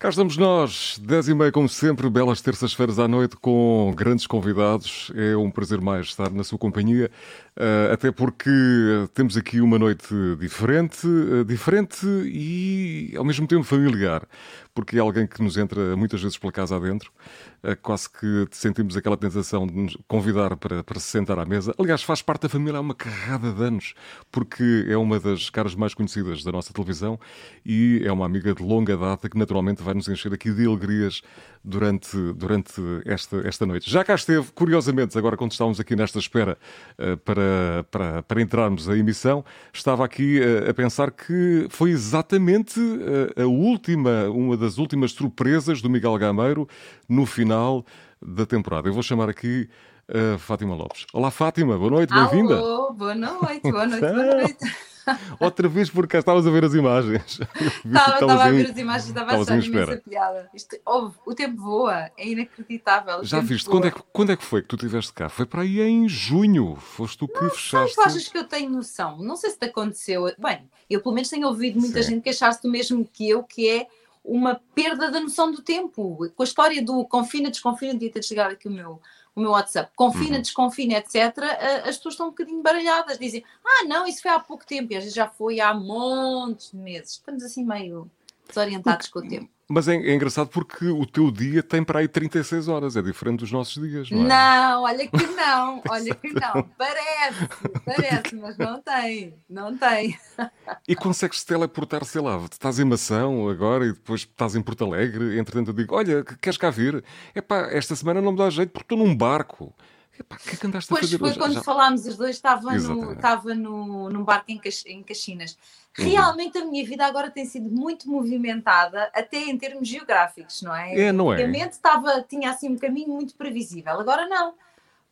Cá estamos nós, 10 e meia, como sempre, belas terças-feiras à noite, com grandes convidados. É um prazer mais estar na sua companhia, eh, até porque temos aqui uma noite diferente, eh, diferente e ao mesmo tempo familiar, porque é alguém que nos entra muitas vezes pela casa adentro, eh, quase que sentimos aquela tentação de nos convidar para, para se sentar à mesa. Aliás, faz parte da família há uma carrada de anos, porque é uma das caras mais conhecidas da nossa televisão e é uma amiga de longa data que naturalmente vai nos encher aqui de alegrias durante, durante esta, esta noite. Já cá esteve, curiosamente, agora quando estávamos aqui nesta espera uh, para, para, para entrarmos a emissão, estava aqui uh, a pensar que foi exatamente uh, a última, uma das últimas surpresas do Miguel Gameiro no final da temporada. Eu vou chamar aqui Fátima Lopes. Olá, Fátima, boa noite, bem-vinda. Boa noite, boa noite, boa noite. Outra vez porque cá estavas a ver as imagens. Estava, a ver as imagens, estava a achar imensa piada. Isto, oh, o tempo voa, é inacreditável. Já viste, quando é, que, quando é que foi que tu estiveste cá? Foi para aí em junho, foste tu que não, fechaste. Não achas que eu tenho noção? Não sei se te aconteceu. Bem, eu pelo menos tenho ouvido muita Sim. gente queixar-se do mesmo que eu, que é uma perda da noção do tempo. Com a história do confina, desconfina, devia ter chegado aqui o meu o meu WhatsApp, confina, uhum. desconfina, etc., as pessoas estão um bocadinho baralhadas, dizem, ah, não, isso foi há pouco tempo, e às vezes já foi há montes de meses. Estamos assim meio desorientados com o tempo. Mas é, é, engraçado porque o teu dia tem para aí 36 horas, é diferente dos nossos dias, não é? Não, olha que não, olha que não. Parece, parece, mas não tem, não tem. E consegues teleportar, sei lá, estás em Mação agora e depois estás em Porto Alegre, entretanto eu digo, olha, queres cá vir? Epá, esta semana não me dá jeito porque estou num barco. Epá, o que é que andaste pois a fazer foi hoje? quando Já... falámos os dois, estava, no, estava no, num barco em, em Caxinas. Uhum. Realmente uhum. a minha vida agora tem sido muito movimentada, até em termos geográficos, não é? É, não é? Antigamente estava, tinha assim um caminho muito previsível, agora não.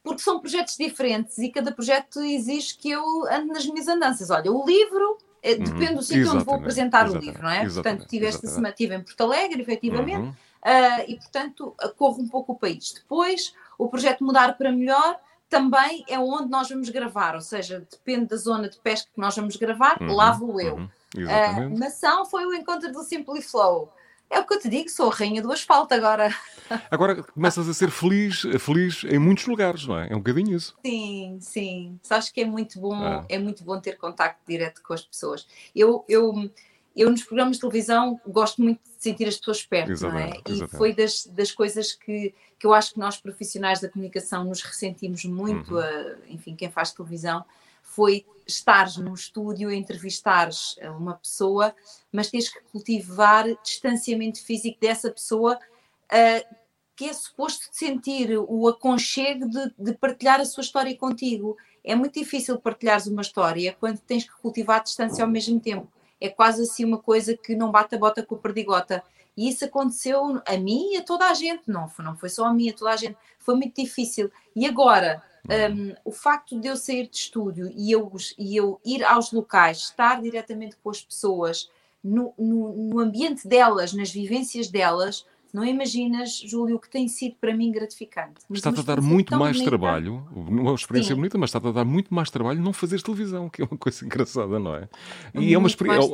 Porque são projetos diferentes e cada projeto exige que eu ande nas minhas andanças. Olha, o livro eh, uhum. depende do sítio onde vou apresentar Exatamente. o livro, não é? Exatamente. Portanto, tive esta semana, estive em Porto Alegre, efetivamente, uhum. Uh, e portanto corro um pouco o país. Depois o projeto Mudar para Melhor também é onde nós vamos gravar, ou seja, depende da zona de pesca que nós vamos gravar, uhum, lá vou eu. Uhum, uh, Nação foi o encontro do Simply Flow. É o que eu te digo, sou a rainha do asfalto agora. Agora começas a ser feliz, feliz em muitos lugares, não é? É um bocadinho isso. Sim, sim. Sabes que é muito bom, ah. é muito bom ter contacto direto com as pessoas. Eu, eu, eu nos programas de televisão gosto muito de sentir as pessoas perto, exatamente, não é? Exatamente. E foi das, das coisas que que eu acho que nós profissionais da comunicação nos ressentimos muito, uhum. a, enfim, quem faz televisão, foi estares num estúdio, entrevistares uma pessoa, mas tens que cultivar distanciamento físico dessa pessoa uh, que é suposto sentir o aconchego de, de, partilhar a sua história contigo. É muito difícil partilhares uma história quando tens que cultivar a distância ao mesmo tempo. É quase assim uma coisa que não bate a bota com a perdigota. E isso aconteceu a mim e a toda a gente, não foi, não foi só a mim, a toda a gente. Foi muito difícil. E agora, um, o facto de eu sair de estúdio e eu, e eu ir aos locais, estar diretamente com as pessoas, no, no, no ambiente delas, nas vivências delas, não imaginas, Júlio, o que tem sido para mim gratificante. Está-te a dar muito mais bonita. trabalho, uma experiência Sim. bonita, mas está-te a dar muito mais trabalho não fazer televisão, que é uma coisa engraçada, não é? E muito é uma experiência.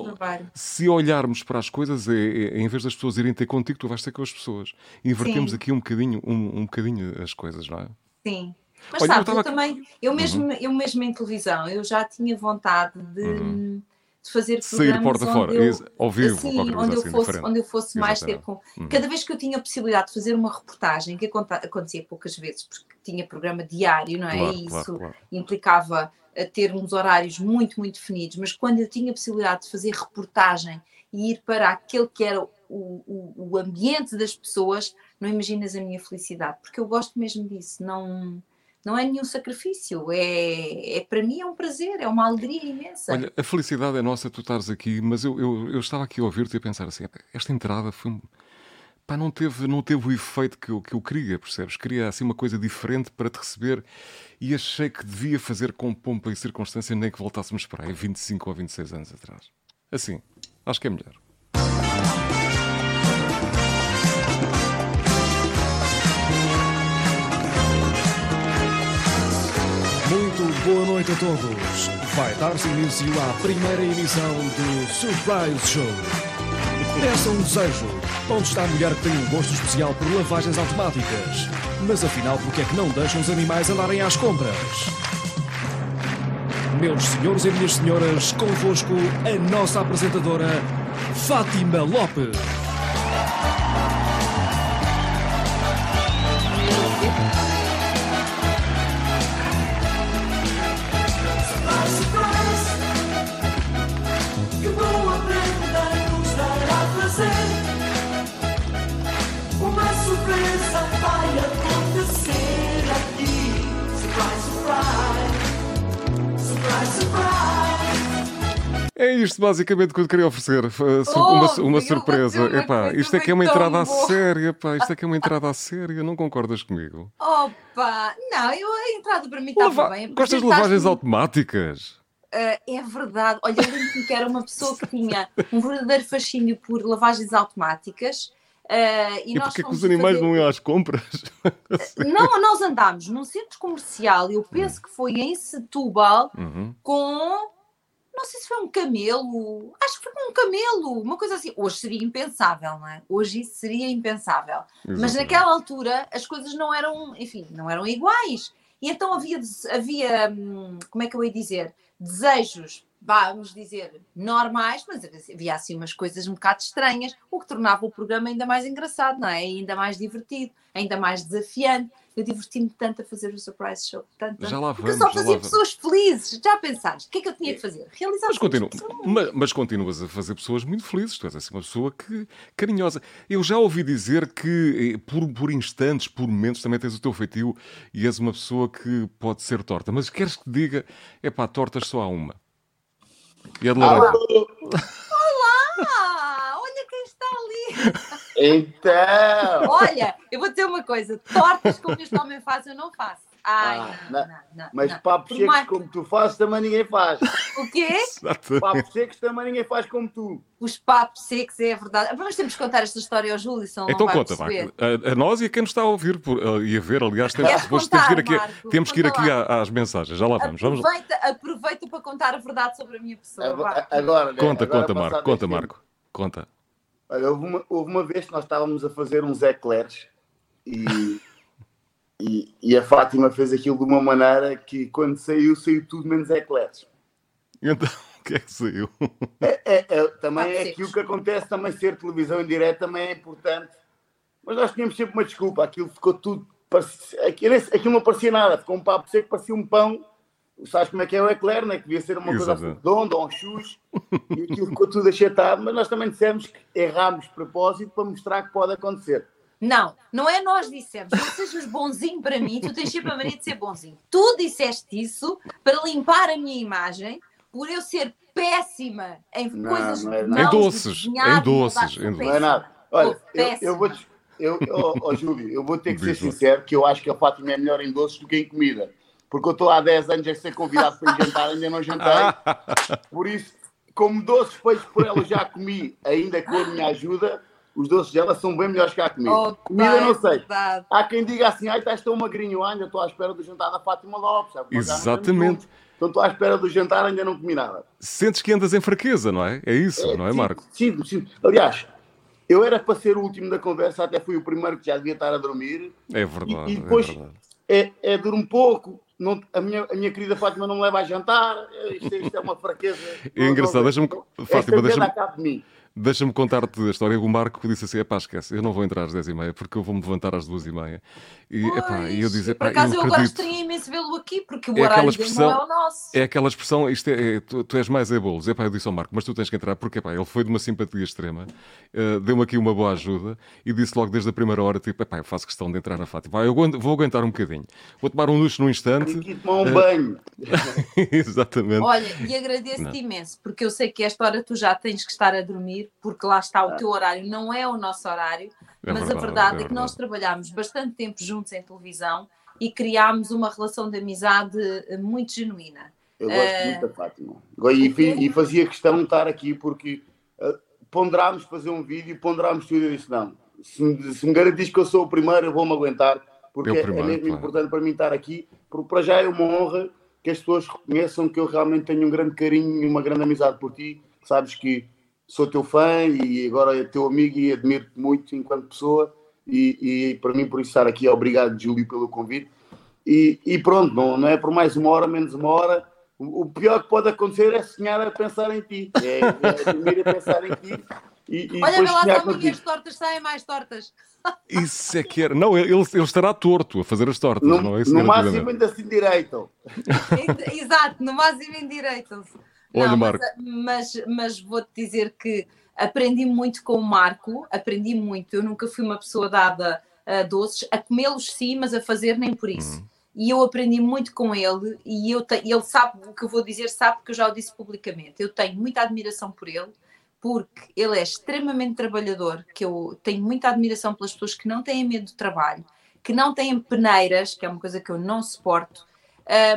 Se olharmos para as coisas, é, é, em vez das pessoas irem ter contigo, tu vais ter com as pessoas. Invertemos Sim. aqui um bocadinho, um, um bocadinho as coisas, não é? Sim. Mas Olha, sabes, eu, tava... eu também, eu mesmo, uhum. eu mesmo em televisão, eu já tinha vontade de. Uhum de fazer Sair porta fora, eu, ao vivo, assim, onde, eu fosse, onde eu fosse mais ter com. Uhum. Cada vez que eu tinha a possibilidade de fazer uma reportagem, que acontecia poucas vezes, porque tinha programa diário, não é? Claro, e isso claro, claro. implicava eh, ter uns horários muito, muito definidos, mas quando eu tinha a possibilidade de fazer reportagem e ir para aquele que era o, o, o ambiente das pessoas, não imaginas a minha felicidade, porque eu gosto mesmo disso, não não é nenhum sacrifício, é, é para mim é um prazer, é uma alegria imensa. Olha, a felicidade é nossa tu estares aqui, mas eu, eu, eu estava aqui a ouvir-te e a pensar assim, esta entrada foi pá, não teve, não teve o efeito que eu, que eu queria, percebes? Queria assim uma coisa diferente para te receber e achei que devia fazer com pompa e circunstância nem que voltássemos para aí 25 ou 26 anos atrás. Assim, acho que é melhor. Boa noite a todos. Vai dar-se início à primeira emissão do Surprise Show Peça um desejo. Onde está a mulher que tem um gosto especial por lavagens automáticas? Mas afinal, por que é que não deixam os animais andarem às compras? Meus senhores e minhas senhoras, convosco a nossa apresentadora, Fátima Lopes. É isto basicamente que eu queria oferecer. Oh, uma, uma surpresa. Epá, isto é que é uma entrada à séria, pá. Isto é que é uma entrada à séria. Não concordas comigo? Opa! Não, eu, a entrada para mim estava Lava... bem. Gostas de lavagens automáticas? Uh, é verdade. Olha, eu lembro que era uma pessoa que tinha um verdadeiro fascínio por lavagens automáticas. Uh, e, e porquê que os animais fazer... não iam às compras? não, nós andámos num centro comercial, eu penso hum. que foi em Setúbal, uhum. com não sei se foi um camelo, acho que foi um camelo, uma coisa assim. Hoje seria impensável, não é? Hoje isso seria impensável. Exatamente. Mas naquela altura as coisas não eram, enfim, não eram iguais. E então havia, havia hum, como é que eu ia dizer? Desejos, vamos dizer, normais, mas havia assim umas coisas um bocado estranhas, o que tornava o programa ainda mais engraçado, não é? Ainda mais divertido, ainda mais desafiante. Eu diverti-me tanto a fazer o surprise show. Tanto, já lá vamos, porque eu só fazia pessoas felizes. Já pensaste? O que é que eu tinha que fazer? Realizar mas, continu mas, mas, continuas a fazer pessoas muito felizes. Tu és assim uma pessoa que, carinhosa. Eu já ouvi dizer que, eh, por, por instantes, por momentos, também tens o teu feitio e és uma pessoa que pode ser torta. Mas queres que te diga, é pá, tortas só há uma. E é de laranja. Olá! Olha quem está ali! Então! Olha, eu vou dizer uma coisa: tortas como este homem faz, eu não faço. Ai, ah, não, não, não, Mas papos secos mais... como tu fazes também ninguém faz. O quê? Papos secos também ninguém faz como tu. Os papos secos, é verdade. Mas temos que contar esta história ao Júlio, senão Então conta, Marco. A, a, nós e a quem nos está a ouvir por, uh, e a ver, aliás, temos, depois temos que ir aqui, Marco, temos que ir aqui às mensagens. Já lá vamos. Aproveita, vamos... aproveita para contar a verdade sobre a minha pessoa. Agora, agora conta, agora conta, Marco. Conta, Marco. Conta. Olha, houve uma, houve uma vez que nós estávamos a fazer uns eclairs e, e, e, a Fátima fez aquilo de uma maneira que quando saiu, saiu tudo menos eclairs. Então, o que é que saiu? É, é, é também é aquilo que acontece, também ser televisão em direto também é importante. Mas nós tínhamos sempre uma desculpa, aquilo ficou tudo. Aquilo, aquilo não parecia nada, ficou um papo seco, parecia um pão sabes como é que é o eclair, né? que devia ser uma Exato. coisa redonda ou um chus, e aquilo ficou tudo achatado, mas nós também dissemos que errámos de propósito para mostrar que pode acontecer. Não, não é nós dissemos, não sejas bonzinho para mim, tu tens sempre a mania de ser bonzinho. Tu disseste isso para limpar a minha imagem, por eu ser péssima em não, coisas não é Em doces, em doces. Em Não é nada. Olha, eu, eu vou eu, oh, oh, Júlio, eu vou ter que ser sincero que eu acho que a Fátima é melhor em doces do que em comida porque eu estou há 10 anos a ser convidado para ir jantar, ainda não jantei. Por isso, como doces feitos por ela já comi, ainda com a minha ajuda, os doces dela são bem melhores que a comida. Oh, comida não sei. Verdade. Há quem diga assim, ai, estás tão magrinho, ainda estou à espera do jantar da Fátima Lopes. Sabe? Exatamente. Então estou à espera do jantar, ainda não comi nada. Sentes que andas em fraqueza, não é? É isso, é, não é, Marco? Sim, sim. Aliás, eu era para ser o último da conversa, até fui o primeiro que já devia estar a dormir. É verdade. E, e depois é, verdade. é, é dormir um pouco, não, a, minha, a minha querida Fátima não me leva a jantar, isto, isto é uma fraqueza. É engraçado, deixa-me. Fátima, deixa-me. Deixa-me contar-te a história. O Marco disse assim: é pá, esquece, eu não vou entrar às 10h30 porque eu vou-me levantar às 2h30. E, epá, e eu disse: Por acaso eu, eu agora gostaria imenso vê-lo aqui porque o é horário expressão, não é o nosso. É aquela expressão: isto é, é tu, tu, és mais é bolos. Epá, eu disse ao Marco: mas tu tens que entrar porque epá, ele foi de uma simpatia extrema, uh, deu-me aqui uma boa ajuda e disse logo desde a primeira hora: tipo, epá, eu faço questão de entrar na Fátima. Eu vou aguentar um bocadinho, vou tomar um luxo num instante. E tomar um banho. Exatamente. Olha, e agradeço-te imenso porque eu sei que esta hora tu já tens que estar a dormir porque lá está o teu horário não é o nosso horário, é mas verdade, a verdade é, é que nós trabalhámos bastante tempo juntos em televisão e criámos uma relação de amizade eh, muito genuína. Eu gosto uh... muito da Fátima. E, e, fazia questão de estar aqui porque uh, ponderámos fazer um vídeo, ponderámos tudo e disse: não, se me, se me garantis que eu sou o primeiro, eu vou-me aguentar, porque é primeiro, é mesmo claro. importante para mim estar aqui, porque para já é uma honra que as pessoas reconheçam que eu realmente tenho um grande carinho e uma grande amizade por ti. Sabes que sou teu fã e agora é teu amigo e admiro-te muito enquanto pessoa. E, e, para mim, por isso estar aqui, obrigado, Júlio, pelo convite. E, e pronto, não, não é por mais uma hora, menos uma hora. O, o pior que pode acontecer é sonhar a pensar em ti, é, é dormir a pensar em ti. E, e Olha, lá só e as tortas saem mais tortas. Isso é que era. Não, ele, ele estará torto a fazer as tortas, no, não é isso? No máximo ainda se endireitam. Exato, no máximo endireitam-se. Olha, Marco. Mas, mas, mas vou-te dizer que aprendi muito com o Marco, aprendi muito. Eu nunca fui uma pessoa dada a doces, a comê-los sim, mas a fazer nem por isso. Uhum. E eu aprendi muito com ele e eu te, ele sabe o que eu vou dizer, sabe que eu já o disse publicamente. Eu tenho muita admiração por ele, porque ele é extremamente trabalhador, que eu tenho muita admiração pelas pessoas que não têm medo do trabalho, que não têm peneiras, que é uma coisa que eu não suporto,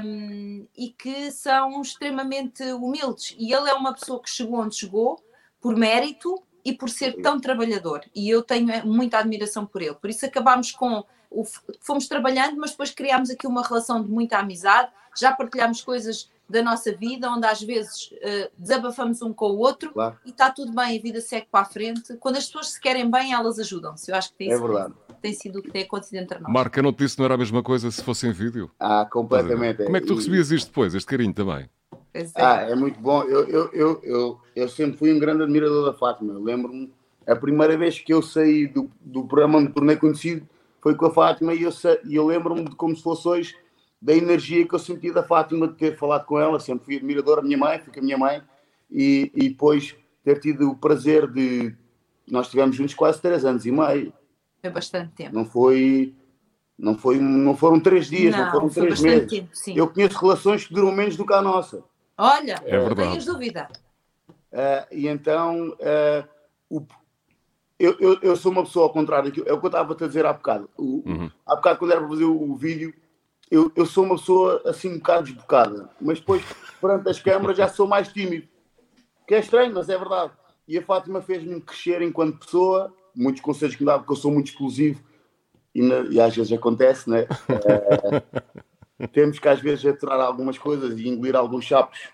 um, e que são extremamente humildes. E ele é uma pessoa que chegou onde chegou por mérito e por ser tão trabalhador. E eu tenho eh, muita admiração por ele. Por isso acabámos com. O, fomos trabalhando, mas depois criámos aqui uma relação de muita amizade, já partilhámos coisas da nossa vida, onde às vezes uh, desabafamos um com o outro claro. e está tudo bem, a vida segue para a frente. Quando as pessoas se querem bem, elas ajudam-se. Eu acho que tem, é sido, tem sido o que tem acontecido entre nós. Marco, eu não te disse que não era a mesma coisa se fosse em vídeo. Ah, completamente. Como é que tu recebias isto depois, este carinho também? É. Ah, é muito bom. Eu, eu, eu, eu, eu sempre fui um grande admirador da Fátima. Eu lembro-me, a primeira vez que eu saí do, do programa me tornei conhecido foi com a Fátima e eu, eu lembro-me de como se fosse hoje da energia que eu senti da Fátima de ter falado com ela, sempre fui admirador da minha mãe, fui com a minha mãe, e, e depois ter tido o prazer de. Nós estivemos juntos quase três anos e meio. Foi bastante tempo. Não foi. Não, foi, não foram três dias, não, não foram três meses. Tempo, eu conheço relações que duram menos do que a nossa. Olha, é não tenhas dúvida. Uh, e então, uh, o, eu, eu, eu, sou uma pessoa ao contrário, é o que eu estava a dizer há bocado. O, uhum. Há bocado, quando era para fazer o, o vídeo, eu, eu sou uma pessoa assim um bocado desbocada, mas depois, perante as câmaras, já sou mais tímido. Que é estranho, mas é verdade. E a Fátima fez-me crescer enquanto pessoa, muitos conselhos que me dava, porque eu sou muito explosivo e, na, e às vezes acontece, né? É, temos que às vezes aturar algumas coisas e engolir alguns chapos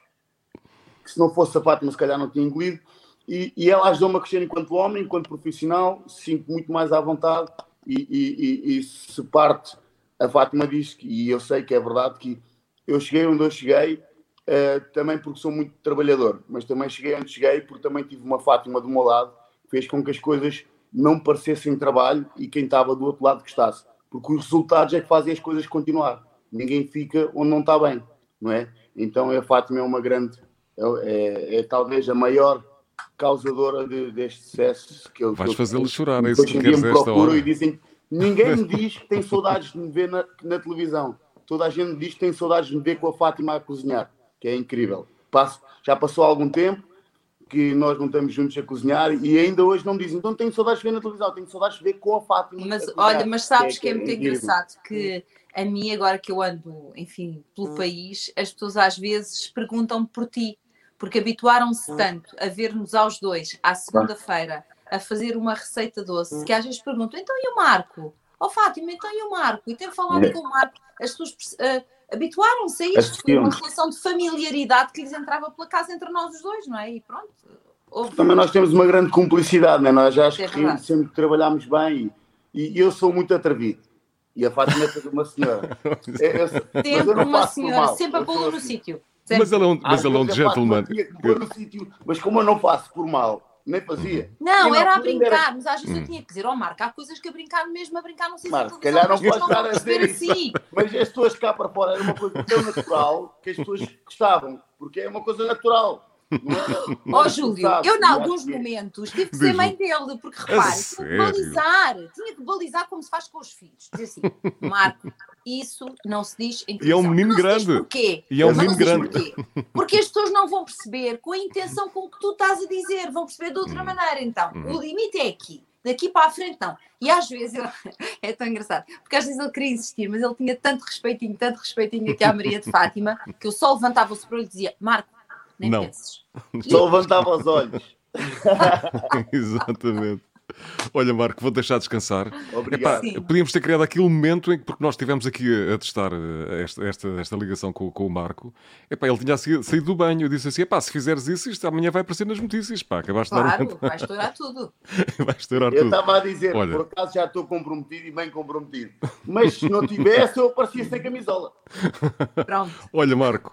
que se não fosse a Fátima, se calhar não tinha engolido. E, e ela ajudou-me a crescer enquanto homem, enquanto profissional, sinto muito mais à vontade e, e, e se parte a Fátima diz, que, e eu sei que é verdade, que eu cheguei onde eu cheguei uh, também porque sou muito trabalhador, mas também cheguei onde cheguei porque também tive uma Fátima do meu lado fez com que as coisas não parecessem trabalho e quem estava do outro lado que estasse. Porque os resultados é que fazem as coisas continuar. Ninguém fica onde não está bem, não é? Então a Fátima é uma grande, é, é, é talvez a maior causadora de, deste sucesso que eu. Vais fazê-lo chorar, é isso que queres esta hora. E dizem Ninguém me diz que tem saudades de me ver na, na, televisão. Toda a gente diz que tem saudades de me ver com a Fátima a cozinhar, que é incrível. Passo, já passou algum tempo que nós não estamos juntos a cozinhar e ainda hoje não me dizem, então tenho saudades de ver na televisão, tenho saudades de ver com a Fátima. Mas olha, mas sabes que é, que é, que é muito engraçado que a mim, agora que eu ando, enfim, pelo hum. país, as pessoas às vezes perguntam por ti, porque habituaram-se hum. tanto a ver-nos aos dois à segunda-feira a fazer uma receita doce, hum. que às vezes perguntam, então e o Marco? Ó oh, Fátima, então e o Marco? E ter falado é. com o Marco, as pessoas uh, habituaram-se a isto, foi uma relação de familiaridade que lhes entrava pela casa entre nós os dois, não é? E pronto. Houve... Também nós temos uma grande cumplicidade, não é? Nós já acho é que sempre trabalhámos bem e, e, eu sou muito atrevido. E a Fátima é uma senhora. É, sempre uma senhora, sempre a pô-lo no assim. sítio. Mas ele é um, mas ele é um gentleman. Mas como eu não faço por mal, nem fazia. Não, era a brincar, era... mas às vezes hum. eu tinha que dizer, ó oh, Marco, há coisas que a brincar mesmo, a brincar não sei Marco, se calhar não pode estar a dizer isso. Assim. Mas as pessoas cá para fora era uma coisa tão natural que as pessoas gostavam, porque é uma coisa natural. Ó oh, Júlio, eu em alguns momentos tive que ser mãe dele, porque repare, tinha que balizar, tinha que balizar como se faz com os filhos. Dizer assim, Marco, isso não se diz em E é um menino grande. Porquê? E é um menino grande. Porquê. Porque as pessoas não vão perceber com a intenção com que tu estás a dizer, vão perceber de outra hum. maneira. Então, uhum. o limite é aqui. Daqui para a frente, não. E às vezes, ele... é tão engraçado, porque às vezes ele queria insistir, mas ele tinha tanto respeitinho, tanto respeitinho aqui à Maria de Fátima, que eu só levantava o sobrolho e dizia: Marco, nem não. penses. Só levantava os olhos. Exatamente. Olha, Marco, vou deixar descansar. Obrigado. Epá, podíamos ter criado aqui um momento em que, porque nós estivemos aqui a, a testar eh, esta, esta, esta, ligação com, com o Marco, epá, ele tinha saído do banho. Eu disse assim: epá, se fizeres isso, isto amanhã vai aparecer nas notícias. Pá, acabaste claro, de dar um... vai estourar tudo. vai estourar eu tudo. Eu estava a dizer, Olha... por acaso já estou comprometido e bem comprometido. Mas se não tivesse, eu aparecia sem camisola. Pronto. Olha, Marco,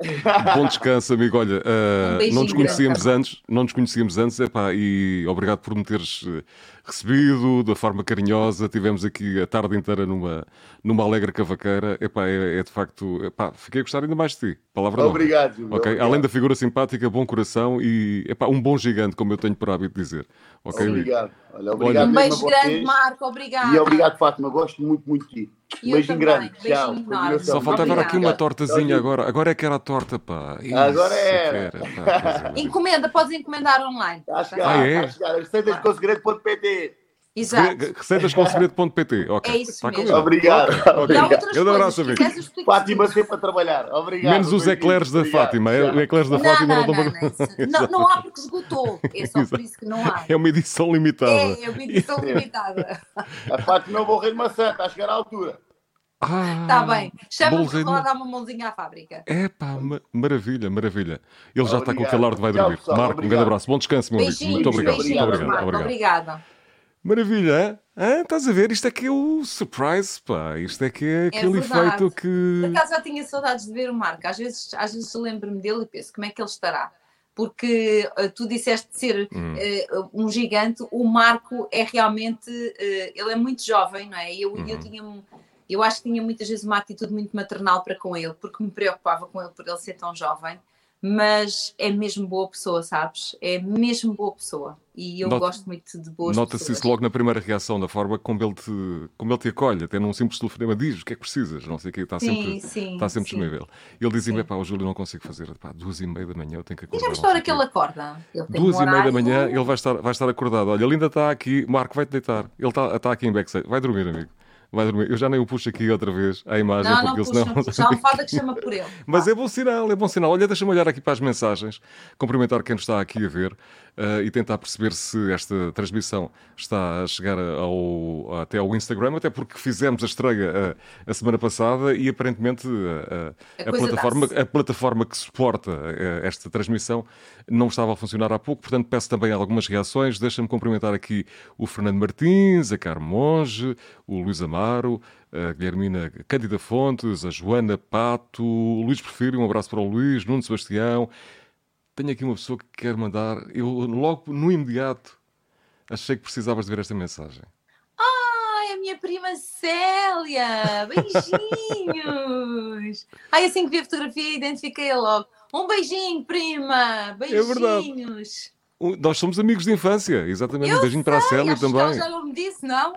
bom descanso, amigo. Olha, uh, um não nos conhecíamos antes, não nos conhecíamos antes, epá, e obrigado por me teres eh, recebido da forma carinhosa. Tivemos aqui a tarde inteira numa, numa alegre cavaqueira. Epá, é, é de facto. Epá, fiquei a gostar ainda mais de ti. Palavra Obrigado. Okay? Obrigado. Além da figura simpática, bom coração e epá, um bom gigante, como eu tenho por hábito dizer. Okay, obrigado. Olha, obrigado. Um beijo grande, Marco. Obrigado. E obrigado, Fátima. Gosto muito, muito de ti. Um beijinho grande. Tchau. Só faltava aqui uma tortazinha agora. Agora é que era a torta, pá. Isso, agora é. Encomenda, podes encomendar online. Está a chegar, ah, é? está a chegar. Receitasconsegredo.pt Exato. Receitasconsegredo.pt. Okay. É isso tá mesmo. Obrigado. Obrigado. Eu dou abraço, amigo. Fátima sempre a trabalhar. Obrigado. Menos os eclairs da Fátima. É, os eclairs da Fátima não, não, não, não, não há porque esgotou. É só por isso que não há. É uma edição limitada. É, é uma edição limitada. A Fátima é bom rei de maçã. Está a chegar à altura. Ah, Está bem. Chama-nos para dar uma mãozinha à fábrica. É pá, maravilha, maravilha. Ele já está com o calardo, vai dormir. Marco, um grande abraço. Bom descanso, meu amigo. Muito obrigado. Muito obrigado. Obrigada. Maravilha, hein? estás a ver? Isto é que é o surprise, pá. Isto é que é, é aquele efeito que. Por acaso já tinha saudades de ver o Marco. Às vezes, às vezes lembro-me dele e penso como é que ele estará. Porque uh, tu disseste ser hum. uh, um gigante, o Marco é realmente. Uh, ele é muito jovem, não é? Eu, uhum. eu tinha eu acho que tinha muitas vezes uma atitude muito maternal para com ele, porque me preocupava com ele por ele ser tão jovem, mas é mesmo boa pessoa, sabes? É mesmo boa pessoa. E eu Not, gosto muito de boas Nota-se pessoas. isso logo na primeira reação, da forma como ele te, como ele te acolhe, até num simples telefonema, diz o que é que precisas, não sei o que, está sim, sempre, sim, está sempre disponível. Ele dizia-me, pá, o Júlio não consigo fazer, pá, duas e meia da manhã eu tenho que acordar. E já hora que ele acorda? Ele duas um e meia da manhã ele vai estar, vai estar acordado. Olha, ele ainda está aqui, Marco, vai-te deitar. Ele está, está aqui em backstage, vai dormir, amigo vai dormir. Eu já nem o puxo aqui outra vez à imagem, não, porque não senão. Não puxa, um fada que chama por ele. Mas é bom sinal, é bom sinal. Olha, deixa-me olhar aqui para as mensagens, cumprimentar quem nos está aqui a ver uh, e tentar perceber se esta transmissão está a chegar ao, até ao Instagram, até porque fizemos a estreia a, eh, a semana passada e aparentemente uh, a, a plataforma, a plataforma que suporta uh, esta transmissão não estava a funcionar há pouco, portanto peço também algumas reações. Deixa-me cumprimentar aqui o Fernando Martins, a Carmo Monge, o Luís Amaro, a Guilhermina Cândida Fontes, a Joana Pato, o Luís Prefiro, um abraço para o Luís, Nuno Sebastião. Tenho aqui uma pessoa que quer mandar, eu logo no imediato achei que precisavas de ver esta mensagem. Ai, a minha prima Célia! Beijinhos! Ai, assim que vi a fotografia, identifiquei-a logo. Um beijinho, prima! Beijinhos! É. Nós somos amigos de infância, exatamente. Eu um beijinho sei, para a Célia também. Já não me disse, não?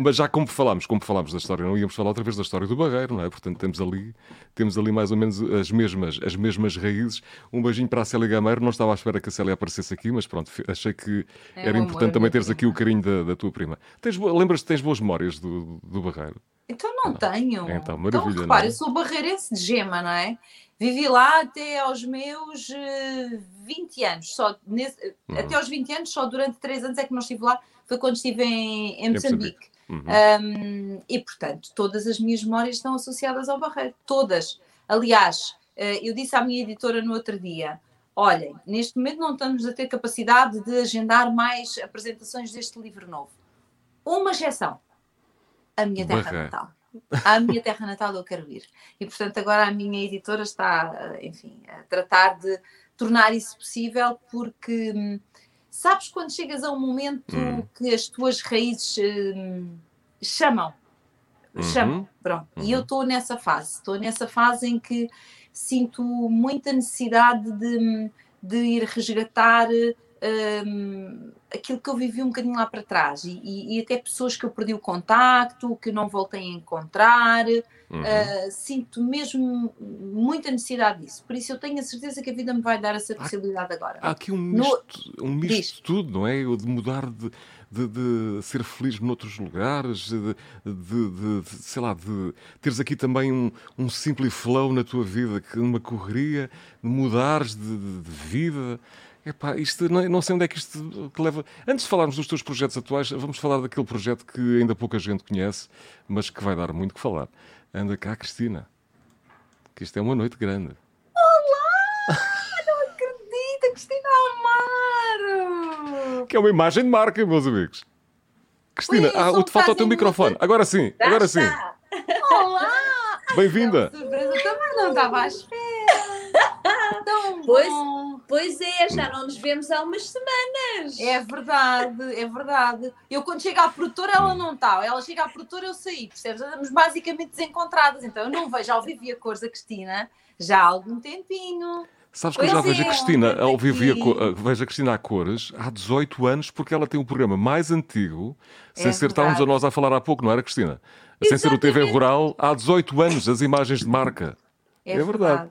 Mas já como falámos, como falámos da história, não íamos falar outra vez da história do Barreiro, não é? Portanto, temos ali, temos ali mais ou menos as mesmas, as mesmas raízes. Um beijinho para a Célia Gameiro. Não estava à espera que a Célia aparecesse aqui, mas pronto, achei que é era importante também teres aqui o carinho da, da tua prima. Lembras-te, tens boas memórias do, do Barreiro? Então não, não. tenho. Então, então maravilha. Então, repara, eu sou barreirense de gema, não é? Vivi lá até aos meus 20 eh, anos, só nesse, uhum. até aos 20 anos, só durante 3 anos é que não estive lá, foi quando estive em, em Moçambique. Uhum. Um, e portanto, todas as minhas memórias estão associadas ao Barreiro, todas. Aliás, eh, eu disse à minha editora no outro dia: olhem, neste momento não estamos a ter capacidade de agendar mais apresentações deste livro novo. Uma exceção: a minha terra Barreiro. natal à minha terra natal eu quero ir. E portanto agora a minha editora está, enfim, a tratar de tornar isso possível porque hum, sabes quando chegas a um momento hum. que as tuas raízes hum, chamam, uhum. chamam, pronto. Uhum. E eu uhum. estou nessa fase, estou nessa fase em que sinto muita necessidade de, de ir resgatar um, aquilo que eu vivi um bocadinho lá para trás e, e, e, até pessoas que eu perdi o contacto, que não voltei a encontrar, uhum. uh, sinto mesmo muita necessidade disso. Por isso eu tenho a certeza que a vida me vai dar essa possibilidade há, agora. Há aqui um misto, no... um misto de tudo, não é? De mudar de, de, de, ser feliz noutros lugares, de, de, de, sei lá, de teres aqui também um, um simples flow na tua vida, que numa correria, de mudares de, de vida. Epá, isto, não, não sei onde é que isto te leva. Antes de falarmos dos teus projetos atuais, vamos falar daquele projeto que ainda pouca gente conhece, mas que vai dar muito que falar. Anda cá, Cristina. Que isto é uma noite grande. Olá! Não acredito, Cristina Amaro! Que é uma imagem de marca, meus amigos. Cristina, ah, o te falta o teu microfone. Agora sim, Já agora está. sim. Olá! Bem-vinda! Surpresa também não estava à espera. Tão pois, pois é, já não nos vemos há umas semanas. É verdade, é verdade. Eu quando chego à produtora ela não está. Ela chega à produtora eu saí, percebes? Estamos basicamente desencontradas. Então eu não vejo ao vivo a cores da Cristina já há algum tempinho. Sabes que pois eu já vejo a é, Cristina ao vivo a, vejo a Cristina a cores há 18 anos porque ela tem um programa mais antigo, sem é ser estávamos a nós a falar há pouco, não era Cristina? Exatamente. Sem ser o TV Rural, há 18 anos as imagens de marca. É, é verdade.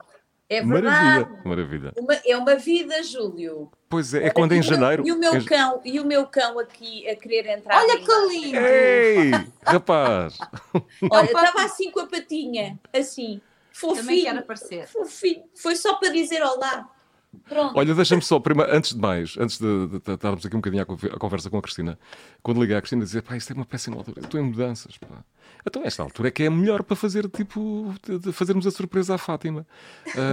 É verdade. Maravilha, maravilha. Uma, é uma vida, Júlio. Pois é, é quando em janeiro. E o meu, cão, e o meu cão aqui a querer entrar. Olha que lindo! Ei, rapaz! Olha, estava assim com a patinha, assim, fofinho. Também quero aparecer. Fofinho. Foi só para dizer olá. Pronto. Olha, deixa-me só, primeiro, antes de mais, antes de, de, de estarmos aqui um bocadinho a, conversa com a Cristina, quando liguei à Cristina, dizer, pá, isto é uma péssima altura, estou em mudanças, pá. Então, esta altura é que é melhor para fazer, tipo, de fazermos a surpresa à Fátima.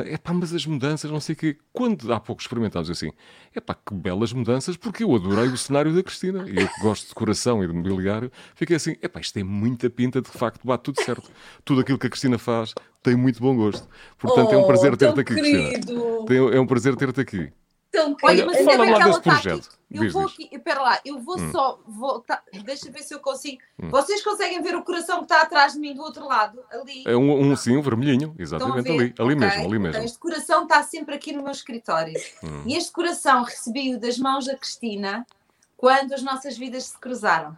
É uh, pá, mas as mudanças, não sei o quê. Quando há pouco experimentámos assim, é pá, que belas mudanças, porque eu adorei o cenário da Cristina. E eu que gosto de decoração e de mobiliário, fiquei assim, é pá, isto tem muita pinta, de facto, bate tudo certo. Tudo aquilo que a Cristina faz tem muito bom gosto. Portanto, oh, é um prazer oh, ter-te aqui, querido. Cristina. é um prazer ter-te aqui. Então, Olha, mas fala lá desse projeto. Tá eu diz, vou aqui, espera lá, eu vou hum. só voltar, deixa ver se eu consigo. Hum. Vocês conseguem ver o coração que está atrás de mim do outro lado, ali? É um, um sim, um vermelhinho, exatamente ali, ali okay. mesmo, ali mesmo. Então, este coração está sempre aqui no meu escritório. Hum. E este coração recebi-o das mãos da Cristina quando as nossas vidas se cruzaram.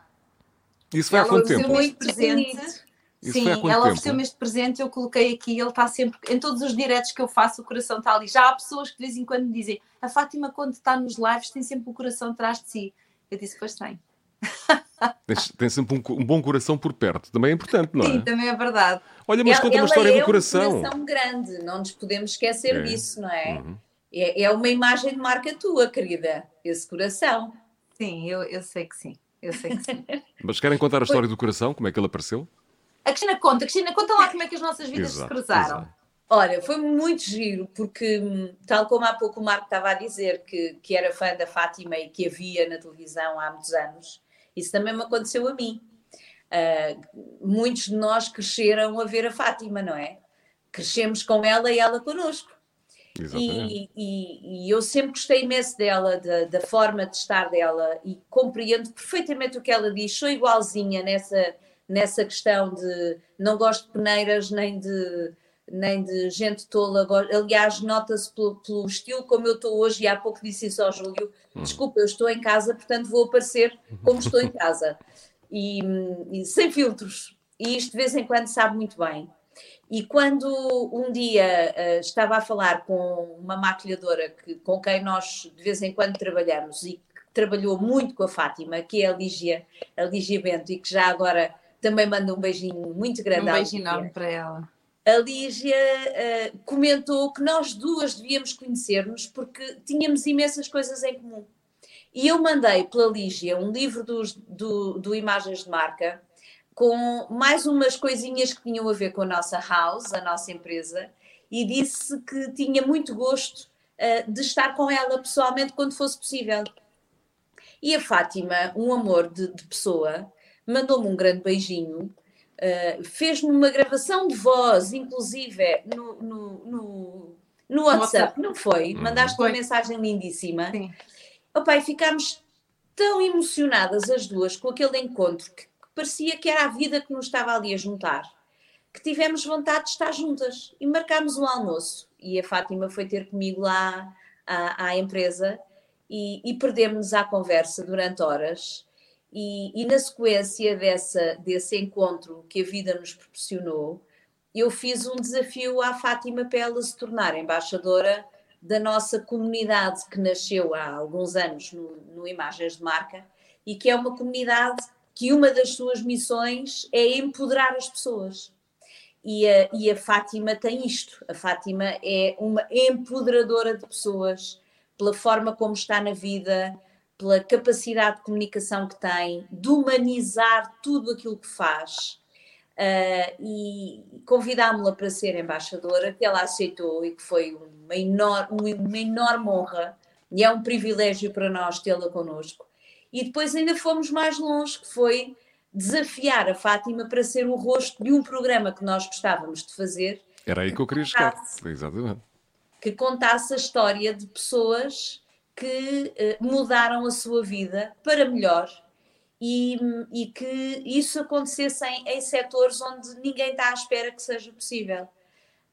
Isso foi há quanto tempo? Muito presente isso Sim, ela ofereceu-me este presente, eu coloquei aqui, ele está sempre, em todos os diretos que eu faço, o coração está ali. Já há pessoas que de vez em quando me dizem, a Fátima quando está nos lives tem sempre o coração atrás de si. Eu disse, pois tem. tem sempre um, um, bom coração por perto, também é importante, não é? Sim, também é verdade. Olha, mas conta uma história é do coração. um coração grande, não nos podemos esquecer é. disso, não é? Uhum. é? É uma imagem de marca tua, querida, esse coração. Sim, eu, eu sei que sim. Eu sei que sim. mas querem contar a história do coração? Como é que ele apareceu? A Cristina conta, Cristina, conta lá como é que as nossas vidas exato, se cruzaram. Exato. Olha, foi muito giro, porque, tal como há pouco o Marco estava a dizer, que, que era fã da Fátima e que havia na televisão há muitos anos, isso também me aconteceu a mim. Uh, muitos de nós cresceram a ver a Fátima, não é? Crescemos com ela e ela connosco. E, e, e, eu sempre gostei imenso dela, da, da, forma de estar dela, e compreendo perfeitamente o que ela diz. Sou igualzinha nessa, nessa questão de não gosto de peneiras nem de, nem de gente tola. Aliás, nota-se pelo, pelo, estilo como eu estou hoje, e há pouco disse isso ao Júlio: hum. desculpa, eu estou em casa, portanto vou aparecer como estou em casa. E, e, sem filtros. E isto de vez em quando sabe muito bem. E quando um dia uh, estava a falar com uma maquilhadora que, com quem nós de vez em quando trabalhamos e que trabalhou muito com a Fátima, que é a Lígia, a Lígia Bento, e que já agora também manda um beijinho muito grande. Um beijinho enorme para ela. A Lígia uh, comentou que nós duas devíamos conhecer-nos porque tínhamos imensas coisas em comum. E eu mandei pela Lígia um livro dos, do, do Imagens de Marca com mais umas coisinhas que tinham a ver com a nossa house, a nossa empresa, e disse que tinha muito gosto uh, de estar com ela pessoalmente quando fosse possível. E a Fátima, um amor de, de pessoa, mandou-me um grande beijinho, uh, fez-me uma gravação de voz, inclusive no, no, no, no WhatsApp, não foi? Uhum. Mandaste foi. uma mensagem lindíssima. Sim. Opa, e ficámos tão emocionadas as duas com aquele encontro que, que parecia que era a vida que nos estava ali a juntar, que tivemos vontade de estar juntas e marcámos um almoço. E a Fátima foi ter comigo lá à, à empresa e, e perdemos-nos à conversa durante horas. E, e, na sequência dessa, desse encontro que a vida nos proporcionou, eu fiz um desafio à Fátima para se tornar embaixadora da nossa comunidade que nasceu há alguns anos no, no Imagens de Marca e que é uma comunidade que uma das suas missões é empoderar as pessoas. E a, e a Fátima tem isto. A Fátima é uma empoderadora de pessoas pela forma como está na vida, pela capacidade de comunicação que tem, de humanizar tudo aquilo que faz. Uh, e convidámo-la para ser embaixadora, que ela aceitou e que foi uma, enorme, uma enorme honra e é um privilégio para nós tê-la connosco. E depois ainda fomos mais longe, que foi desafiar a Fátima para ser o rosto de um programa que nós gostávamos de fazer. Era aí que eu queria chegar, exatamente. Que contasse a história de pessoas que uh, mudaram a sua vida para melhor e, e que isso acontecesse em, em, setores onde ninguém está à espera que seja possível.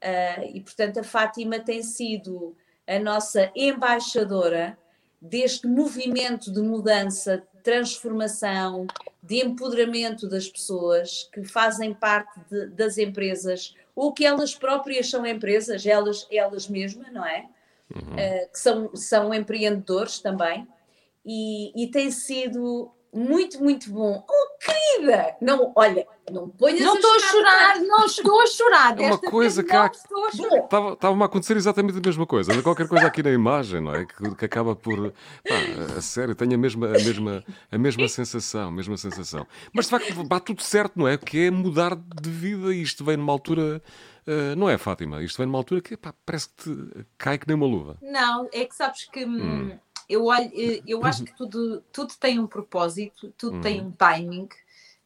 Uh, e, portanto, a Fátima tem sido a nossa embaixadora deste movimento de mudança, transformação, de empoderamento das pessoas que fazem parte de, das empresas ou que elas próprias são empresas, elas, elas mesmas, não é? Uhum. Uh, que são, são empreendedores também. E, e tem sido muito, muito bom. Oh, querida! Não, olha, não ponhas Não estou a chorar, não estou a chorar. É uma coisa que há... Estava-me a acontecer exatamente a mesma coisa. Qualquer coisa aqui na imagem, não é? Que, que acaba por. Pá, a sério, tenho a mesma, a, mesma, a mesma sensação, a mesma sensação. Mas de facto, bate tudo certo, não é? Que é mudar de vida e isto vem numa altura. Uh, não é, Fátima? Isto vem numa altura que pá, parece que te cai que nem uma luva. Não, é que sabes que. Hum. hum eu, olho, eh, eu acho que tudo, tudo tem um propósito, tudo uhum. tem um timing,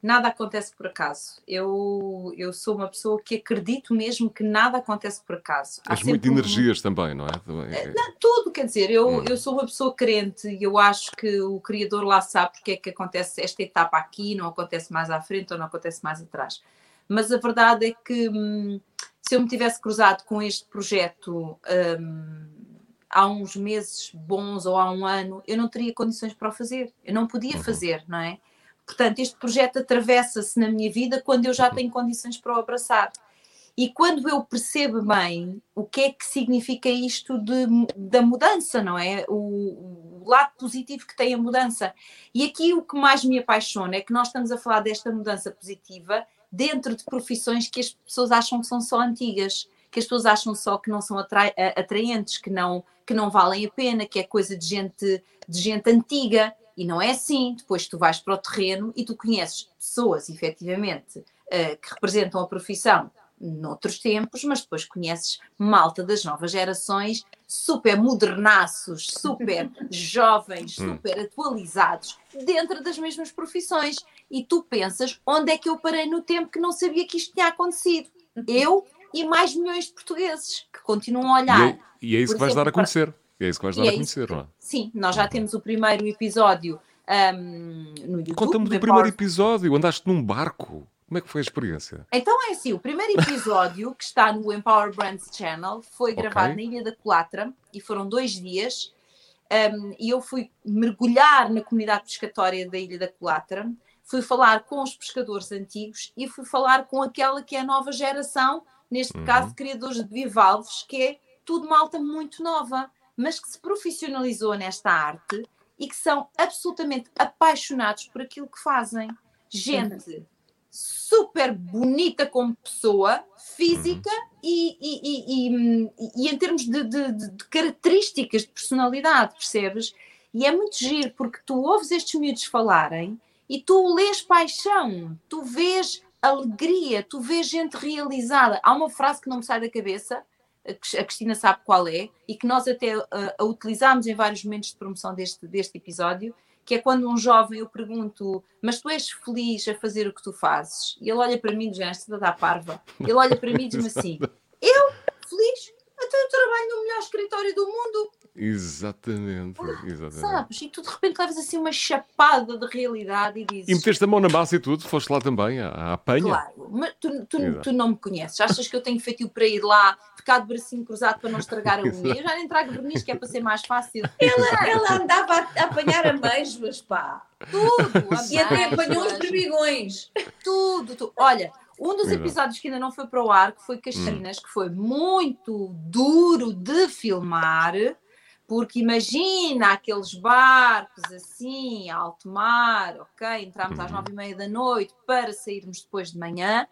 nada acontece por acaso. Eu, eu sou uma pessoa que acredito mesmo que nada acontece por acaso. Há muito de energias um... também, não é? Também... Eh, não, tudo, quer dizer, eu, uhum. eu sou uma pessoa crente e eu acho que o Criador lá sabe porque é que acontece esta etapa aqui, não acontece mais à frente ou não acontece mais atrás. Mas a verdade é que hum, se eu me tivesse cruzado com este projeto. Hum, há uns meses bons ou há um ano, eu não teria condições para o fazer. Eu não podia uhum. fazer, não é? Portanto, este projeto atravessa-se na minha vida quando eu já uhum. tenho condições para o abraçar. E quando eu percebo bem o que é que significa isto de, da mudança, não é? O, o, lado positivo que tem a mudança. E aqui o que mais me apaixona é que nós estamos a falar desta mudança positiva dentro de profissões que as pessoas acham que são só antigas que as pessoas acham só que não são atra atraentes, que não, que não valem a pena, que é coisa de gente, de gente antiga. E não é assim. Depois tu vais para o terreno e tu conheces pessoas, efetivamente, uh, que representam a profissão noutros tempos, mas depois conheces malta das novas gerações, super modernaços, super jovens, hum. super atualizados, dentro das mesmas profissões. E tu pensas, onde é que eu parei no tempo que não sabia que isto tinha acontecido? Eu e mais milhões de portugueses que continuam a olhar. E é, e é isso que vais dar a conhecer. É isso que vais dar a é conhecer, não é? Sim, nós já temos o primeiro episódio um, no YouTube. Conta-me do primeiro episódio, andaste num barco. Como é que foi a experiência? Então é assim, o primeiro episódio que está no Empower Brands Channel foi gravado okay. na Ilha da Colatra e foram dois dias um, e eu fui mergulhar na comunidade pescatória da Ilha da Colatra, fui falar com os pescadores antigos e fui falar com aquela que é a nova geração neste uhum. caso, criadores de bivalves, que é tudo malta muito nova, mas que se profissionalizou nesta arte e que são absolutamente apaixonados por aquilo que fazem. Gente uhum. Super bonita como pessoa, física e, e, e, e, em termos de, de, de, características de personalidade, percebes? E é muito giro, porque tu ouves estes miúdos falarem e tu lês paixão, tu vês alegria, tu vês gente realizada. Há uma frase que não me sai da cabeça, a Cristina sabe qual é, e que nós até uh, a utilizámos em vários momentos de promoção deste, deste episódio, que é quando um jovem eu pergunto, mas tu és feliz a fazer o que tu fazes? E ele olha para mim e diz, esta da parva. Ele olha para mim e diz-me assim, eu? Feliz? Então eu trabalho no melhor escritório do mundo. Exatamente, exatamente. Sabes? E tu de repente levas assim uma chapada de realidade e dizes. E meteste a mão na massa e tudo, foste lá também, à, à apanha. Claro, mas tu, tu, tu, não me conheces. Achas que eu tenho feito para ir lá, ficar de bracinho cruzado para não estragar a unha? Eu já nem trago verniz, que é para ser mais fácil. Ela, ela andava a apanhar amêijoas, pá. Tudo. E até apanhou os berbigões. Tudo, tudo. Olha, um dos episódios que ainda não foi para o ar, que foi Caxinas, hum. que foi muito duro de filmar porque imagina aqueles barcos assim, alto mar, ok? Entramos às uhum. nove e meia da noite para sairmos depois de manhã.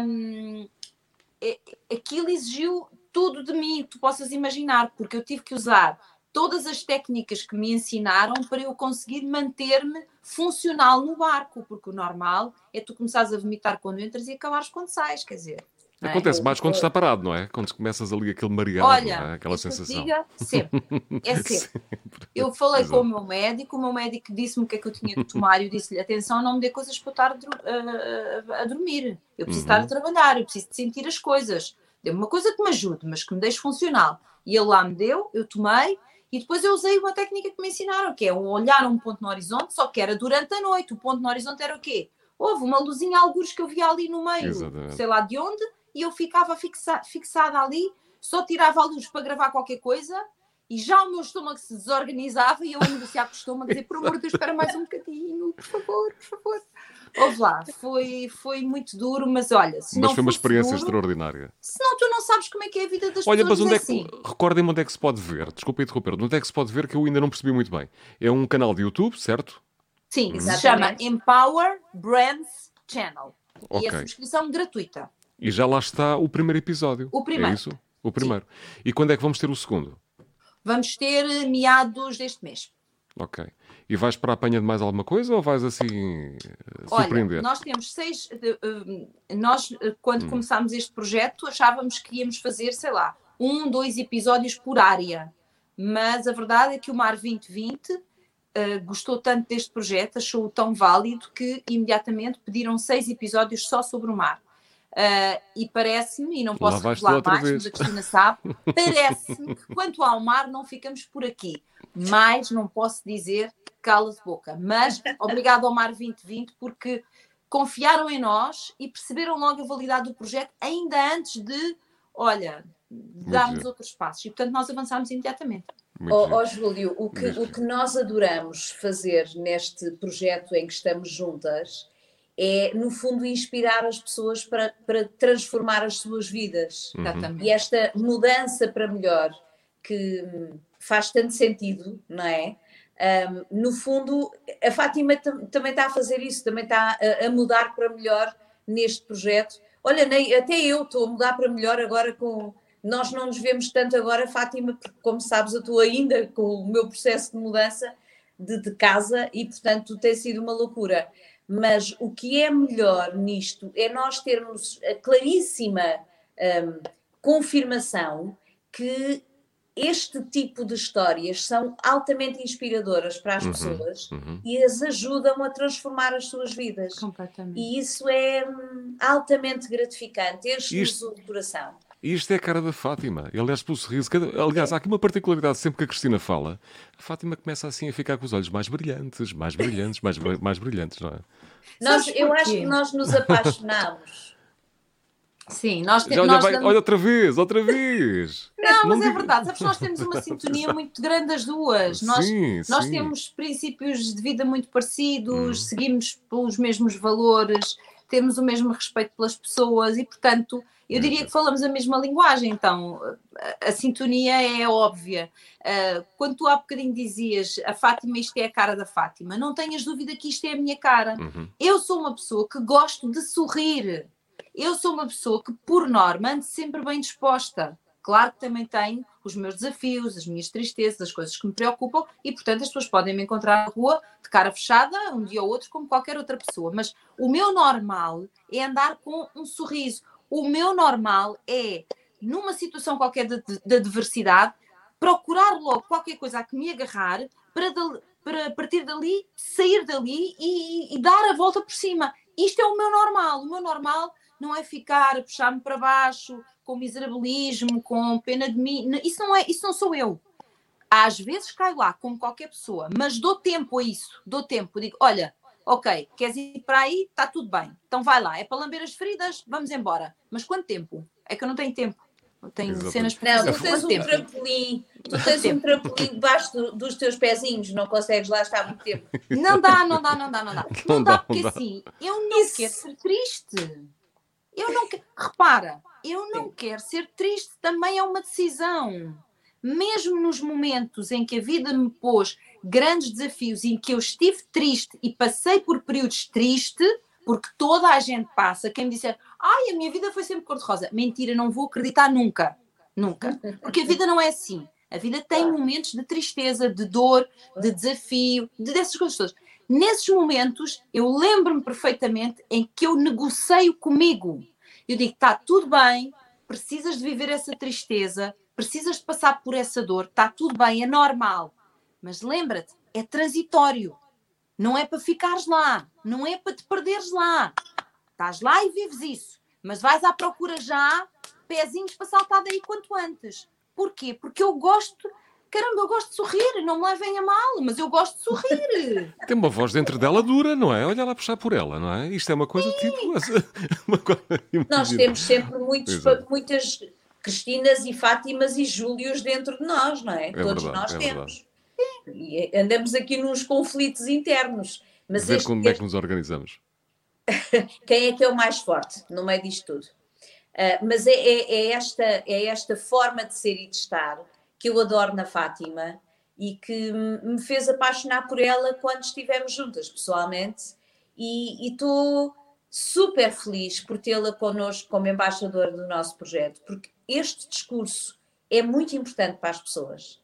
Um, aquilo exigiu tudo de mim, que tu possas imaginar, porque eu tive que usar todas as técnicas que me ensinaram para eu conseguir manter-me funcional no barco, porque o normal é tu começares a vomitar quando entras e acabares quando sais, quer dizer. É? Acontece mais quando está parado, não é? Quando começas ali aquele mareado, Olha, é? aquela sensação. Diga, sempre. É sempre. sempre. Eu falei Exato. com o meu médico, o meu médico disse-me o que é que eu tinha que tomar e eu disse-lhe: atenção, não me dê coisas para eu estar a, a, a dormir. Eu preciso uhum. estar a trabalhar, eu preciso de sentir as coisas. Dê-me uma coisa que me ajude, mas que me deixe funcional. E ele lá me deu, eu tomei e depois eu usei uma técnica que me ensinaram, que é um olhar um ponto no horizonte, só que era durante a noite. O ponto no horizonte era o quê? Houve uma luzinha, alguns que eu via ali no meio, Exatamente. sei lá de onde, e eu ficava fixa, fixada ali, só tirava a luz para gravar qualquer coisa, e já o meu estômago se desorganizava e eu a negociar com o estômago, dizer, por amor de Deus, espera mais um bocadinho, por favor, por favor. Ouve lá, foi, foi muito duro, mas olha. Se mas foi uma experiência duro, extraordinária. Senão tu não sabes como é que é a vida das olha, pessoas. Olha, mas onde é, é que. Assim. Recordem-me onde é que se pode ver. Desculpa interromper. Onde é que se pode ver que eu ainda não percebi muito bem. É um canal de YouTube, certo? Sim, hum. se chama Empower Brands Channel. Okay. E a subscrição gratuita. E já lá está o primeiro episódio. O primeiro. É isso? O primeiro. Sim. E quando é que vamos ter o segundo? Vamos ter meados deste mês. Ok. E vais para a apanha de mais alguma coisa ou vais assim surpreender? Olha, nós temos seis. Eh, nós, eh, quando hum. começámos este projeto, achávamos que íamos fazer, sei lá, um, dois episódios por área. Mas a verdade é que o Mar 2020 uh, eh, gostou tanto deste projeto, achou-o tão válido que imediatamente pediram seis episódios só sobre o mar. Uh, e parece-me, e não posso revelar mais, vez. mas a Cristina sabe, parece-me que quanto ao mar não ficamos por aqui. Mas não posso dizer cala-se boca. Mas obrigado ao Mar 2020 porque confiaram em nós e perceberam logo a validade do projeto ainda antes de, olha, darmos outros passos. E portanto nós avançámos imediatamente. Ó oh, oh, Júlio, o que, o que nós adoramos fazer neste projeto em que estamos juntas é, no fundo, inspirar as pessoas para, para transformar as suas vidas. Uhum. E esta mudança para melhor, que faz tanto sentido, não é? Um, no fundo, a Fátima também está a fazer isso, também está a, a, mudar para melhor neste projeto. Olha, nem, até eu estou a mudar para melhor agora com. Nós não nos vemos tanto agora, Fátima, porque, como sabes, eu estou ainda com o meu processo de mudança de, de casa e, portanto, tem sido uma loucura. Mas o que é melhor nisto é nós termos a claríssima um, confirmação que este tipo de histórias são altamente inspiradoras para as uhum, pessoas uhum. e as ajudam a transformar as suas vidas. Completamente. E isso é hum, altamente gratificante, enche-nos o coração. Isto é a cara da Fátima. Aliás, pelo sorriso. Aliás, há aqui uma particularidade. Sempre que a Cristina fala, a Fátima começa assim a ficar com os olhos mais brilhantes, mais brilhantes, mais, mais brilhantes, não é? Nós, eu acho que nós nos apaixonamos. Sim, nós temos. Olha, damos... olha, outra vez, outra vez. Não, mas é verdade, sabes, nós temos uma sintonia muito grande as duas. Nós, sim, nós sim. temos princípios de vida muito parecidos, hum. seguimos pelos mesmos valores, temos o mesmo respeito pelas pessoas e, portanto, eu diria que falamos a mesma linguagem, então a, a sintonia é óbvia. Uh, quando tu há bocadinho dizias a Fátima, isto é a cara da Fátima, não tenhas dúvida que isto é a minha cara. Uhum. Eu sou uma pessoa que gosto de sorrir. Eu sou uma pessoa que, por norma, ando sempre bem disposta. Claro que também tenho os meus desafios, as minhas tristezas, as coisas que me preocupam e, portanto, as pessoas podem me encontrar na rua de cara fechada, um dia ou outro, como qualquer outra pessoa. Mas o meu normal é andar com um sorriso. O meu normal é, numa situação qualquer de, de, de adversidade, procurar logo qualquer coisa a que me agarrar para, de, para partir dali, sair dali e, e, dar a volta por cima. Isto é o meu normal. O meu normal não é ficar a puxar-me para baixo, com miserabilismo, com pena de mim. Isso não é, isso não sou eu. Às vezes caio lá, como qualquer pessoa, mas dou tempo a isso, dou tempo. Digo, olha, ok, queres ir para aí? Está tudo bem. Então vai lá, é para lamber as feridas, vamos embora. Mas quanto tempo? É que eu não tenho tempo. Eu tenho Exatamente. cenas para Não, tu tens um tempo? trampolim, tu tens um trampolim debaixo do, dos teus pezinhos, não consegues lá estar muito tempo. Não dá, não dá, não dá, não dá. Não, não dá, porque não dá. assim, eu não isso. quero ser triste. Eu não quero. Repara, eu não Sim. quero ser triste, também é uma decisão. Mesmo nos momentos em que a vida me pôs grandes desafios, em que eu estive triste e passei por períodos tristes, porque toda a gente passa, quem me disser, ai, a minha vida foi sempre cor-de-rosa. Mentira, não vou acreditar nunca. Nunca. Porque a vida não é assim. A vida tem momentos de tristeza, de dor, de desafio, de dessas coisas todas. Nesses momentos, eu lembro-me perfeitamente em que eu negocio comigo. Eu digo: está tudo bem, precisas de viver essa tristeza, precisas de passar por essa dor, está tudo bem, é normal. Mas lembra-te, é transitório. Não é para ficares lá, não é para te perderes lá. Estás lá e vives isso, mas vais à procura já, pezinhos para saltar daí quanto antes. Porquê? Porque eu gosto caramba, eu gosto de sorrir, não me levem a mal, mas eu gosto de sorrir. Tem uma voz dentro dela dura, não é? Olha lá puxar por ela, não é? Isto é uma coisa Sim. tipo. Uma coisa, Nós temos sempre muitos, muitas Cristinas e Fátimas e Júlios dentro de nós, não é? é Todos verdade, nós é temos. E andamos aqui nos conflitos internos. Mas Ver como é que nos organizamos. Quem é que é o mais forte no meio disto tudo? Uh, mas é, é, é, esta, é esta forma de ser e de estar que eu adoro na Fátima e que me fez apaixonar por ela quando estivemos juntas pessoalmente e estou super feliz por tê-la connosco como embaixadora do nosso projeto, porque este discurso é muito importante para as pessoas.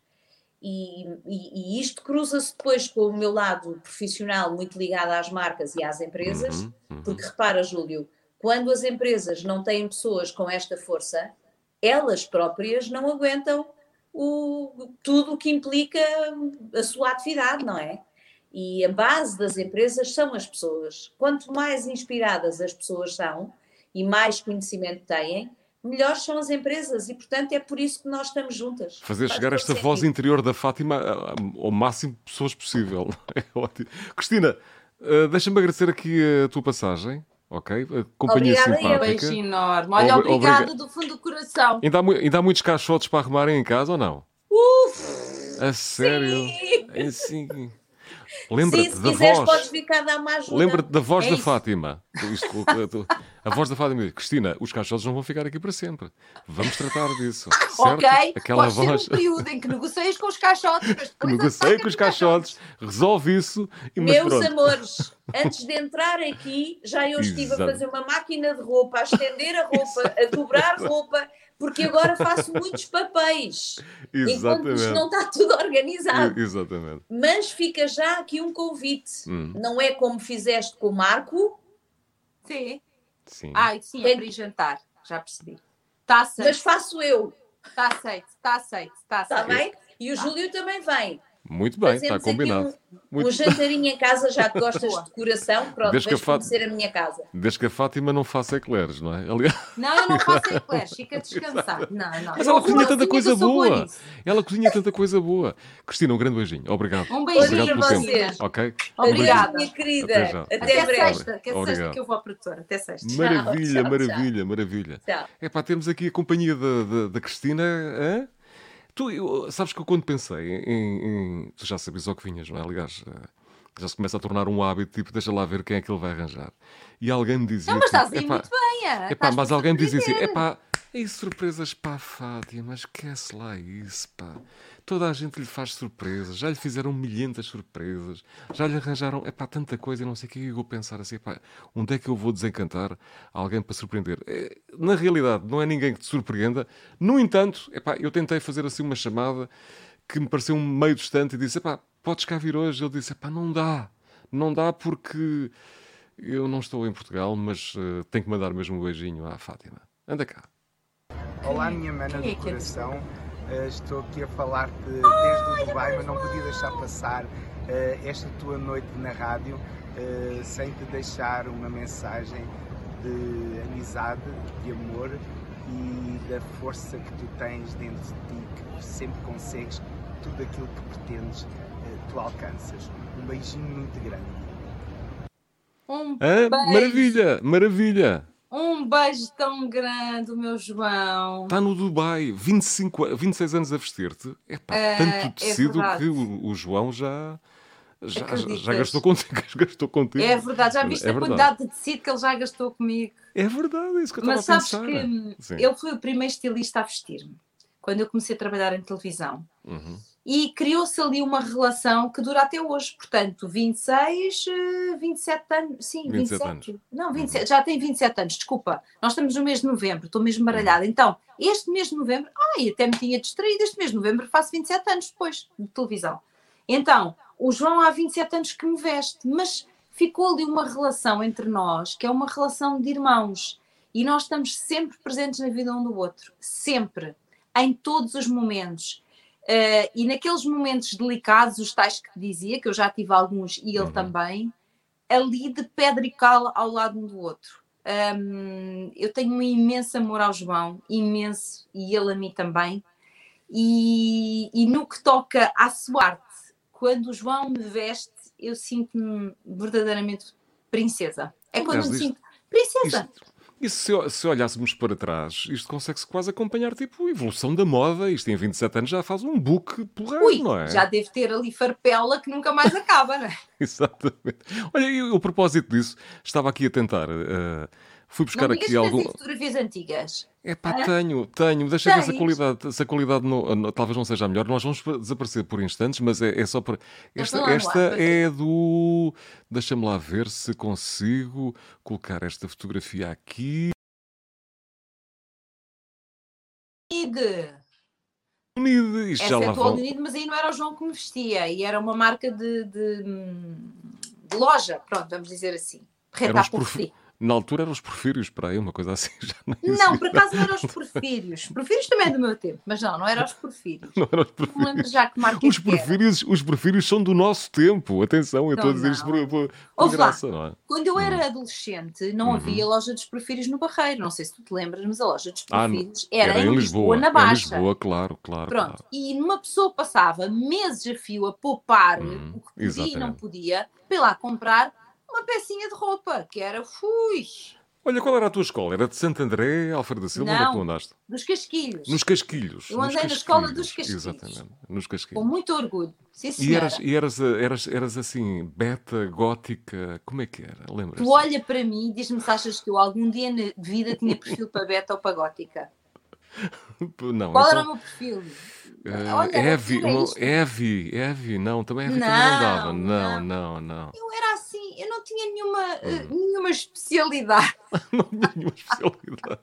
E, e, e isto cruza-se depois com o meu lado profissional, muito ligado às marcas e às empresas, uhum, uhum. porque repara, Júlio, quando as empresas não têm pessoas com esta força, elas próprias não aguentam o, tudo o que implica a sua atividade, não é? E a base das empresas são as pessoas. Quanto mais inspiradas as pessoas são e mais conhecimento têm, melhores são as empresas e, portanto, é por isso que nós estamos juntas. Fazer Faz chegar esta sentido. voz interior da Fátima ao máximo de pessoas possível. É ótimo. Cristina, eh, deixa-me agradecer aqui a tua passagem. Ok? Companhia obrigada simpática. Um beijinho enorme. Olha, Obri obrigado do fundo do coração. Ainda há, ainda há muitos caixotes para arrumarem em casa ou não? Uf! A sério? Sim. sim. Lembra-te da quiseres, voz. podes ficar dar mais Lembra-te da voz é da Fátima. Isto, a voz da Fátima diz: Cristina, os caixotes não vão ficar aqui para sempre. Vamos tratar disso. certo? Ok, Aquela pode voz... ser um período em que negocias com os caixotes. Que negocie com os caixotes, resolve isso e Meus pronto. amores, antes de entrar aqui, já eu estive Exato. a fazer uma máquina de roupa, a estender a roupa, a dobrar roupa porque agora faço muitos papéis. Exatamente. Enquanto não está tudo organizado. Exatamente. Mas fica já aqui um convite. Hum. Não é como fizeste com o Marco. Sim. Sim. Ai, sim, é para jantar. Já percebi. Está aceito. Mas faço eu. Está aceito, está aceito, está aceito. Está bem? E o tá. Júlio também vem. Muito bem, está combinado. Um, Muito... um jantarinho em casa, já que gostas de decoração, pronto, deixa Fát... conhecer a minha casa. Desde que a Fátima não faça eclairs, não é? Aliás... Não, eu não faço eclairs, fica descansado. Não, não. Mas ela cozinha tanta coisa boa. Ela cozinha tanta coisa boa. Cristina, um grande beijinho. Obrigado. Um beijinho Obrigado para vocês. Tempo. Ok? Obrigada. minha querida. Até, Até, Até breve. sexta, que é sexta que eu vou à produtora. Até sexta. Maravilha, tchau, maravilha, tchau. maravilha. Tchau. É pá, temos aqui a companhia da, da, da Cristina. Hã? Tu, eu, sabes que eu quando pensei em, em, Tu já sabes ao que vinhas, não é? Aliás, eh, já se começa a tornar um hábito, tipo, deixa lá ver quem é que ele vai arranjar. E alguém me dizia. Não, mas estás tipo, muito bem, é? Epá, mas alguém me dizia assim: epá, e surpresas para a Fátima, esquece lá isso, pá. Toda a gente lhe faz surpresas, já lhe fizeram milhentas surpresas, já lhe arranjaram, é pá, tanta coisa, e não sei o que eu vou pensar assim, pá, onde é que eu vou desencantar alguém para surpreender? É, na realidade, não é ninguém que te surpreenda. No entanto, é pá, eu tentei fazer assim uma chamada que me pareceu um meio distante e disse, pá, podes cá vir hoje? Ele disse, pá, não dá, não dá porque eu não estou em Portugal, mas uh, tenho que mandar mesmo um beijinho à Fátima. Anda cá. Olá, minha mana do coração. Uh, estou aqui a falar-te desde o Dubai, mas não podia deixar passar uh, esta tua noite na rádio uh, sem te deixar uma mensagem de amizade, de amor e da força que tu tens dentro de ti, que sempre consegues tudo aquilo que pretendes, tu alcanças. Um beijinho muito grande. Um ah, maravilha, maravilha. Um beijo tão grande, o meu João. Está no Dubai, 25, 26 anos a vestir-te. É pá, é, tanto tecido é que o, o, João já. Já, já, gastou contigo, gastou contigo. É verdade, já viste é a verdade. quantidade de tecido que ele já gastou comigo. É verdade, é isso que eu Mas sabes que Sim. ele foi o primeiro estilista a vestir-me. Quando eu comecei a trabalhar em televisão. Uhum. E criou-se ali uma relação que dura até hoje. Portanto, 26, 27 eh, anos. Sim, 27. 27. Anos. Não, 27, uhum. já tem 27 anos, desculpa. Nós estamos no mês de novembro, estou mesmo baralhada. Uhum. Então, este mês de novembro, ai, até me tinha distraído, este mês de novembro faço 27 anos depois de televisão. Então, o João há 27 anos que me veste, mas ficou ali uma relação entre nós, que é uma relação de irmãos. E nós estamos sempre presentes na vida um do outro. Sempre. Em todos os momentos Uh, e naqueles momentos delicados, os tais que te dizia, que eu já tive alguns e ele uhum. também, ali de pedra e cal ao lado um do outro. Um, eu tenho um imenso amor ao João, imenso, e ele a mim também. E, e no que toca à sua arte, quando o João me veste, eu sinto-me verdadeiramente princesa. É quando eu me sinto princesa. Isto, e se, se olhássemos para trás, isto consegue-se quase acompanhar, tipo, a evolução da moda. Isto em 27 anos já faz um book porreiro, Ui, não é? Já deve ter ali farpela que nunca mais acaba, não é? Exatamente. Olha, e o propósito disso, estava aqui a tentar... Uh, Fui buscar não aqui algum. fotografias antigas. É pá, ah? tenho, tenho. Deixa ver se a qualidade, se a qualidade não, não, talvez não seja a melhor. Nós vamos desaparecer por instantes, mas é, é só para. Esta, esta é do. Deixa-me lá ver se consigo colocar esta fotografia aqui. Unide. Unide. Isto Essa já é lá Unide, mas aí não era o João que me vestia, e era uma marca de, de, de loja, pronto, vamos dizer assim. Reta prof... Na altura eram os porfírios para aí, uma coisa assim. Já não, não, por acaso não eram os porfírios. Porfírios também é do meu tempo, mas não, não eram os porfírios. Não eram os porfírios. Não lembro já que marca os porfírios, Os porfírios são do nosso tempo. Atenção, eu estou a dizer isto por, por, por graça, lá, não é? Quando eu era hum. adolescente, não uhum. havia loja dos porfírios no Barreiro. Não sei se tu te lembras, mas a loja dos porfírios ah, era, era, em Lisboa, Lisboa na Baixa. Em Lisboa, claro, claro. Pronto, claro. e uma pessoa passava meses a fio a poupar hum, o que podia exatamente. e não podia para ir lá comprar uma pecinha de roupa, que era, fui, Olha, qual era a tua escola? Era de Santo André, Alfredo da Silva? Onde é que tu andaste? Dos Casquilhos. Nos Casquilhos. Eu andei na escola dos Casquilhos. Exatamente, nos Casquilhos. Com muito orgulho. Sim, e eras, e eras, eras, eras assim, beta, gótica, como é que era? Lembras? Tu olha para mim e diz-me se achas que eu algum dia na vida tinha perfil para beta ou para gótica. Não, Qual então... era o meu perfil? Uh, Evi, Evi, Evi, não, também Evi não, também não dava. Não, não, não, Eu era assim, eu não tinha nenhuma, uh, nenhuma especialidade. não tinha nenhuma especialidade.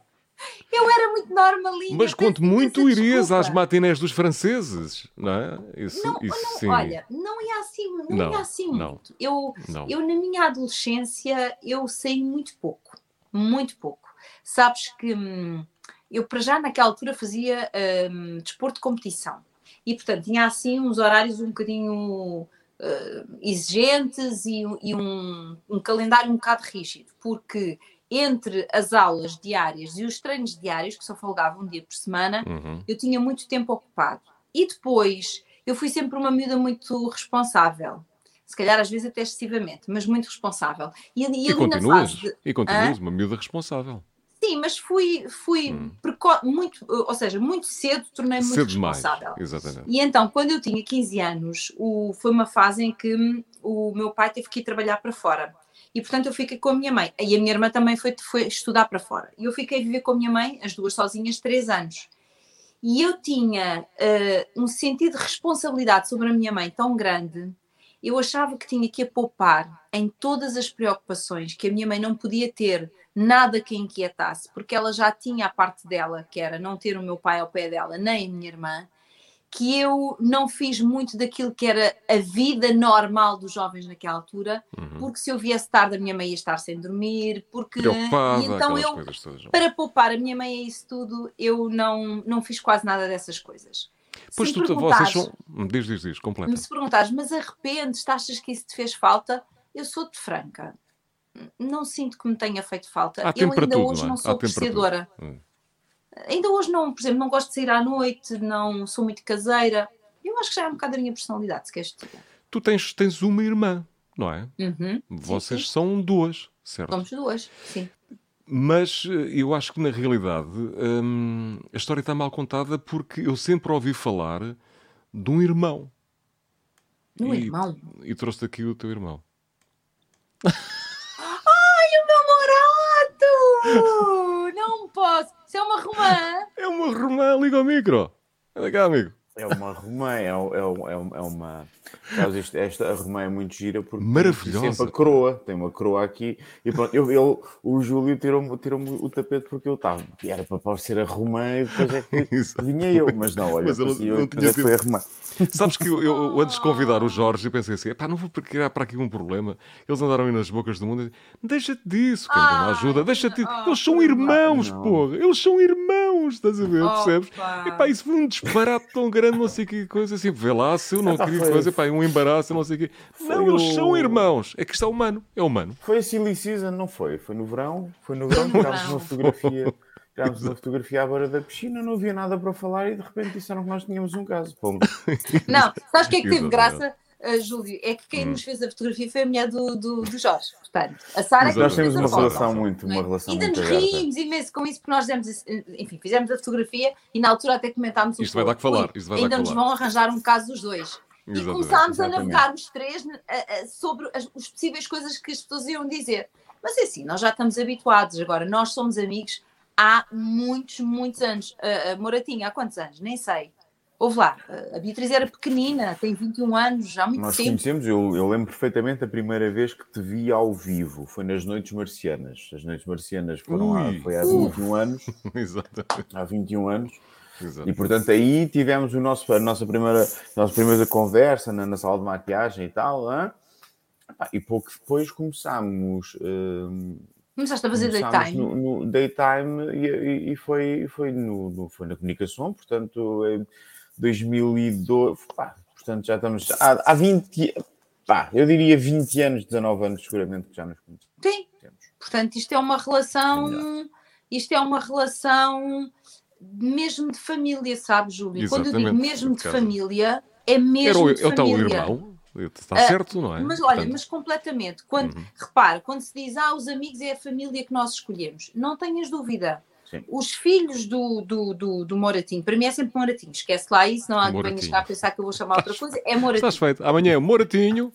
Eu era muito normalinha. Mas quanto muito irias às matinés dos franceses, não é? Isso, não, isso não, sim. Olha, não ia assim, não, não ia assim não, muito. Eu, eu, na minha adolescência, eu saí muito pouco. Muito pouco. Sabes que hum, eu para já naquela altura fazia um, desporto de competição e portanto tinha assim uns horários um bocadinho uh, exigentes e, e um, um, calendário um bocado rígido, porque entre as aulas diárias e os treinos diários, que só folgava um dia por semana, uhum. eu tinha muito tempo ocupado. E depois eu fui sempre uma miúda muito responsável se calhar às vezes até excessivamente, mas muito responsável. E, e, e continuas, de... e continuas uma miúda responsável. Sim, mas fui, fui hum. muito, ou seja, muito cedo tornei-me muito responsável. Demais. Exatamente. E então, quando eu tinha 15 anos, o, foi uma fase em que o meu pai teve que ir trabalhar para fora. E portanto eu fiquei com a minha mãe. E a minha irmã também foi, foi estudar para fora. E eu fiquei a viver com a minha mãe, as duas sozinhas, três anos. E eu tinha uh, um sentido de responsabilidade sobre a minha mãe tão grande eu achava que tinha que a poupar em todas as preocupações que a minha mãe não podia ter nada que a inquietasse, porque ela já tinha a parte dela, que era não ter o meu pai ao pé dela, nem a minha irmã, que eu não fiz muito daquilo que era a vida normal dos jovens naquela altura, uhum. porque se eu viesse tarde a minha mãe ia estar sem dormir, porque e então eu para poupar a minha mãe a isso tudo, eu não não fiz quase nada dessas coisas. Pois tu, vocês são. Diz, diz, diz, completa. Se perguntares, mas arrependes, achas que isso te fez falta? Eu sou-te franca não sinto que me tenha feito falta. Há eu ainda tudo, hoje não, é? sou apreciadora. Hum. Ainda hoje não, por exemplo, não gosto de sair à noite, não sou muito caseira. Eu acho que já é um bocado a minha personalidade, se queres dizer. Tu tens, tens uma irmã, não é? Uhum. Vocês sim, sim. são duas, certo? Somos duas, sim. Mas eh, eu acho que na realidade hum, a história está mal contada porque eu sempre ouvi falar de um irmão. Um e, irmão? E trouxe aqui o teu irmão. Não posso. Isso é uma romã. É uma romã, liga ao micro. Anda cá, amigo. É uma romã, é, é, é, é uma. Esta, esta, romã é muito gira porque Maravilhosa. tem sempre a coroa, tem uma coroa aqui e pronto, eu, eu, o Júlio tirou-me tirou o tapete porque eu estava, era para parecer a romã e depois é que vinha eu, mas não, olha, mas eu, eu, não tinha foi a romã. Sabes que eu, eu, antes de convidar o Jorge, eu pensei assim: pá, não vou criar para aqui um problema. Eles andaram aí nas bocas do mundo. Deixa-te disso, quem ah, ajuda, deixa-te. Oh, eles são irmãos, não. porra. Eles são irmãos, estás a ver, oh, percebes? Pá. E pá, isso foi um disparate tão grande, não sei que coisa assim. Vê lá, se eu não ah, queria fazer, pá, um embaraço, não sei o quê. Não, eles são irmãos. É que está humano, é humano. Foi a Silly Season, não foi? Foi no verão, foi no verão, tirámos uma fotografia. Tirámos uma fotografia à beira da piscina, não havia nada para falar e de repente disseram que nós tínhamos um caso. Não, sabes o que é que teve graça? Uh, Júlio, é que quem hum. nos fez a fotografia foi a mulher do, do, do Jorge. Portanto, a Sara é Nós temos uma relação muito, uma relação Ainda muito nos rimos imenso com isso, porque nós demos, enfim, fizemos a fotografia e na altura até comentámos Isto vai dar que falar. Isto vai ainda dar nos vão arranjar um caso dos dois. Exatamente, e começámos exatamente. a navegar os três uh, uh, sobre as, as possíveis coisas que as pessoas iam dizer. Mas é assim, nós já estamos habituados. Agora, nós somos amigos há muitos, muitos anos. A, a Moratinha, há quantos anos? Nem sei. Houve lá, a Beatriz era pequenina, tem 21 anos, já há muito Nós tempo. Nós conhecemos, eu, eu, lembro perfeitamente a primeira vez que te vi ao vivo, foi nas Noites Marcianas. As Noites Marcianas foram Ui, há, foi há 21 anos. Exatamente. Há 21 anos. Exatamente. E portanto aí tivemos o nosso, a nossa primeira, a nossa primeira conversa na, na sala de maquiagem e tal. Hein? E pouco depois começámos. Hum, Começaste a fazer daytime? No, no daytime e, e, foi, foi, no, no, foi na comunicação, portanto, em 2012, pá, portanto, já estamos há, há 20, pá, eu diria 20 anos, 19 anos, seguramente, que já nos conhecemos. Sim, portanto, isto é uma relação, isto é uma relação mesmo de família, sabe, Júlio? Exatamente. Quando eu digo mesmo de família, é mesmo Era o, de família. É o tal irmão? Está uh, certo, não é? Mas olha, Portanto... mas completamente. Quando, uhum. Repare, quando se diz, ah, os amigos é a família que nós escolhemos, não tenhas dúvida. Sim. Os filhos do, do, do, do, Moratinho, para mim é sempre Moratinho, esquece lá isso, não há que venhas cá a pensar que eu vou chamar outra coisa, é Moratinho. Estás feito, amanhã é Moratinho.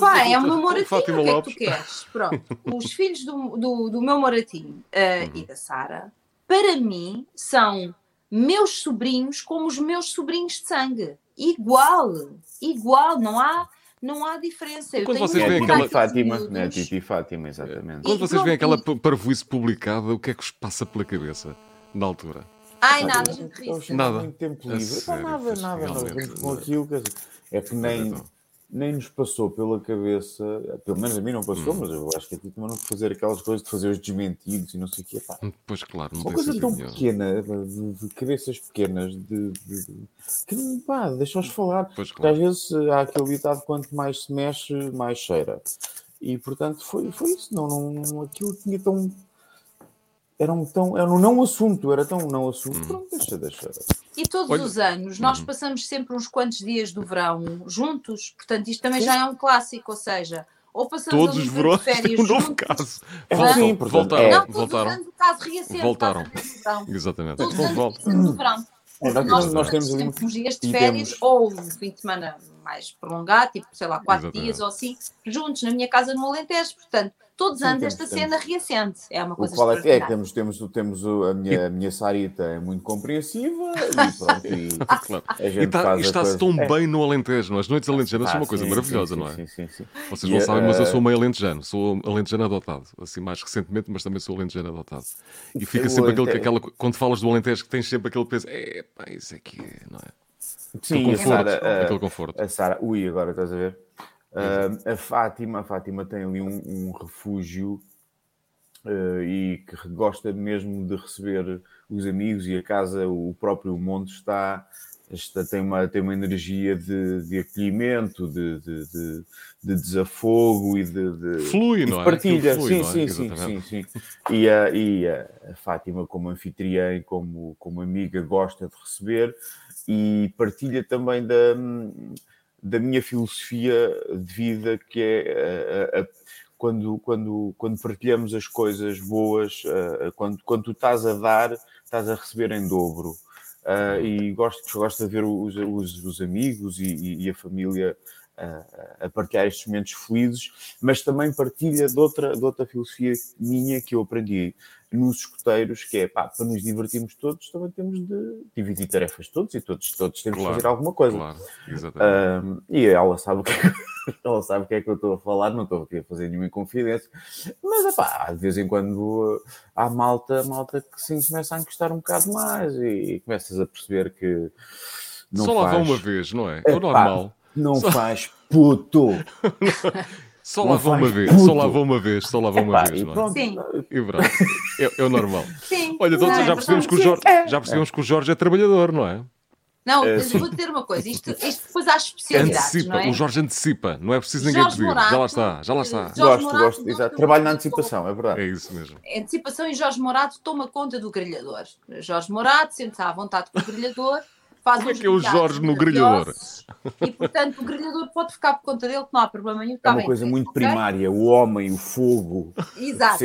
Pá, é o meu Moratinho, Fátima o que é que tu queres? Pronto, os filhos do, do, do meu Moratinho uh, uhum. e da Sara, para mim, são meus sobrinhos como os meus sobrinhos de sangue. Igual, igual, não há não há diferença. Quando vocês veem aquela Fátima, né? Titi Fátima, exatamente. Quando vocês veem aquela parvoíce publicada, o que é que vos passa pela cabeça na altura? Ai, nada, gente. Nada. Muito tempo livre. Sério, nada, nada, nada. Com aquilo, é que nem nem nos passou pela cabeça, pelo menos a mim não passou, hum. mas eu acho que a ti também não fazer aquelas coisas de fazer os desmentidos e não sei o quê. Pá. Pois claro, não Uma coisa tão pequena, de, de, cabeças pequenas, de, de que pá, deixa-os falar. Pois, claro. Porque às vezes há aquele ditado: quanto mais se mexe, mais cheira. E portanto foi, foi isso, não, não, aquilo tinha tão. Era um, tão, era um não assunto, era tão não assunto. Hum. Pronto, deixa, deixa. E todos Olha... os anos nós uhum. passamos sempre uns quantos dias do verão juntos, portanto isto também Sim. já é um clássico, ou seja, ou passamos todos os verões férias um novo juntos, caso. Voltam, Sim, voltaram, é. não, voltaram. Anos, o caso voltaram. Exatamente. Todos os anos do verão. É, nós, nós, nós temos sempre uns dias de férias temos... ou um fim de semana mais prolongado, tipo, sei lá, quatro Exatamente. dias ou assim, juntos na minha casa no Alentejo, portanto todos os anos esta temos. cena reacende. É uma coisa o é, é que temos, temos, temos a minha, a minha Sarita é muito compreensiva e pronto. E, claro. e está, está-se tão é. bem no Alentejo, não? É? As noites alentejanas ah, são uma coisa sim, maravilhosa, sim, não é? Sim, sim, sim. Vocês não sabem, mas eu sou meio alentejano, sou alentejano adotado, assim mais recentemente, mas também sou alentejano adotado. E fica sempre aquele, aquela, quando falas do Alentejo, que tens sempre aquele peso, é pá, isso aqui, não é? Sim, aquele conforto, a Sara, aquele conforto. A Sara, ui, agora estás a ver? Uh, a Fátima, a Fátima tem ali um, um refúgio uh, e que gosta mesmo de receber os amigos e a casa, o próprio monte está, está tem, uma, tem uma energia de, de acolhimento, de, de, de, de desafogo e de, flui, não é? partilha. Flui, sim, é? sim, sim, sim, sim, E, a, e a Fátima, como anfitriã e como, como amiga, gosta de receber e partilha também da, da minha filosofia de vida, que é a, a, quando, quando, quando partilhamos as coisas boas, uh, quando, quando tu estás a dar, estás a receber em dobro. E gosto, gosto de ver os, os, os amigos e, e, a família a, a, partilhar estes momentos fluidos, mas também partilha de outra, de outra filosofia minha que eu aprendi nos escuteiros, que é pá, para nos divertirmos todos, também temos de dividir tarefas todos e todos, todos temos claro, de fazer alguma coisa. Claro, exatamente. Um, e ela sabe, o que, é ela sabe o que é que eu estou a falar, não estou aqui a fazer nenhuma confidência, mas pá, de vez em quando há malta, malta que sim começa a encostar um bocado mais e, e começas a perceber que. Não Só faz... lá uma vez, não é? É, é normal. Não Só... faz puto. Só lá vou uma vez, só lá vou uma vez, só lá vou uma vez. Não é? Sim. E pronto. É, é o normal. Sim. Olha, então, já, percebemos que o Jorge, já percebemos que o Jorge é trabalhador, não é? Não, é, mas vou dizer uma coisa, isto, isto depois há especialidades, antecipa, não é? O Jorge antecipa, não é preciso ninguém Jorge pedir. Morato, já lá está, já lá está. Jorge gosto, Morato, gosto, exato. Trabalho na antecipação, é verdade. É isso mesmo. Antecipação e Jorge Morato toma conta do grelhador. Jorge Morato sente-se à vontade com o grelhador, faz Como é que é o Jorge no grelhador? E, portanto, o grelhador pode ficar por conta dele, que não há problema nenhum. É uma bem, coisa muito okay? primária, o homem, o fogo. Exato.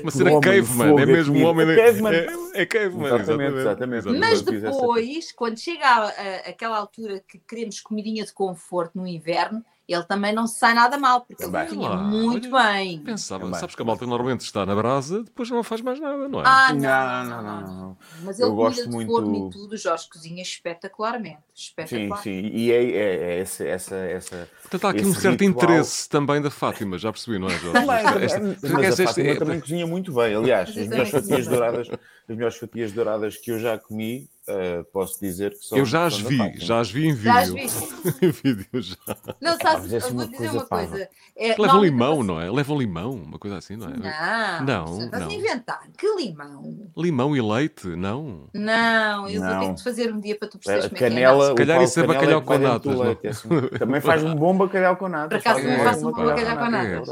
Uma cena caveman, é mesmo um homem... É caveman. É, é caveman, exatamente. exatamente. exatamente. Mas depois, quando chega a, a, aquela altura que queremos comidinha de conforto no inverno, ele também não se sai nada mal, porque ele cozinha muito Olha, bem. Pensava, também. sabes que a malta normalmente está na brasa, depois não faz mais nada, não é? Ah, não, não, não. não, não. Mas ele eu gosto de muito... forno e tudo, o Jorge cozinha espetacularmente. espetacular. Sim, sim, e é, é, é essa, essa, essa. Portanto, há aqui um certo ritual... interesse também da Fátima, já percebi, não é, Jorge? Também, esta, mas a Fátima é... também cozinha muito bem. Aliás, as melhores fatias douradas, as melhores fatias douradas que eu já comi Uh, posso dizer que são. Eu já as vi, já as vi em vídeo. Já as vi. em vídeo já. Não, sabes, ah, vou dizer uma coisa. É, Levam limão, não é? Levam limão, uma coisa assim, não é? Não, não. Estás a inventar. Que limão? Limão e leite? Não. Não, eu não. vou ter que fazer um dia para tu perceberes como é canela, é. Se calhar isso é bacalhau com natas. É? Também faz um bom bacalhau com natas. Por acaso também faço um bom bacalhau com natas.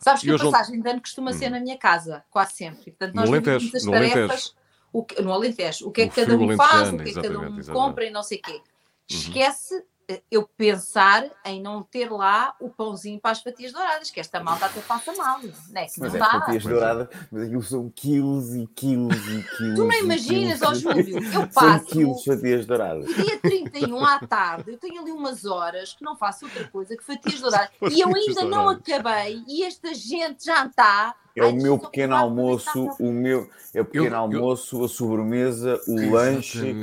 Sabes que a passagem de ano costuma ser hum. na minha casa, quase sempre. Portanto, nós dividimos as tarefas o que, no Alentejo, o que é que cada um faz, o que é que cada um compra e não sei o quê. Uhum. Esquece eh, eu pensar em não ter lá o pãozinho para as fatias douradas, que esta malta até passa mal, não é? Que mas não é dá. fatias douradas, mas aquilo são quilos e quilos e quilos. Tu não imaginas, ó Júlio, eu passo. São quilos de fatias douradas. Dia 31 à tarde, eu tenho ali umas horas que não faço outra coisa que fatias douradas. E eu ainda não acabei, e esta gente já está é o meu pequeno almoço, o meu é o pequeno eu, almoço, eu, a sobremesa, o lanche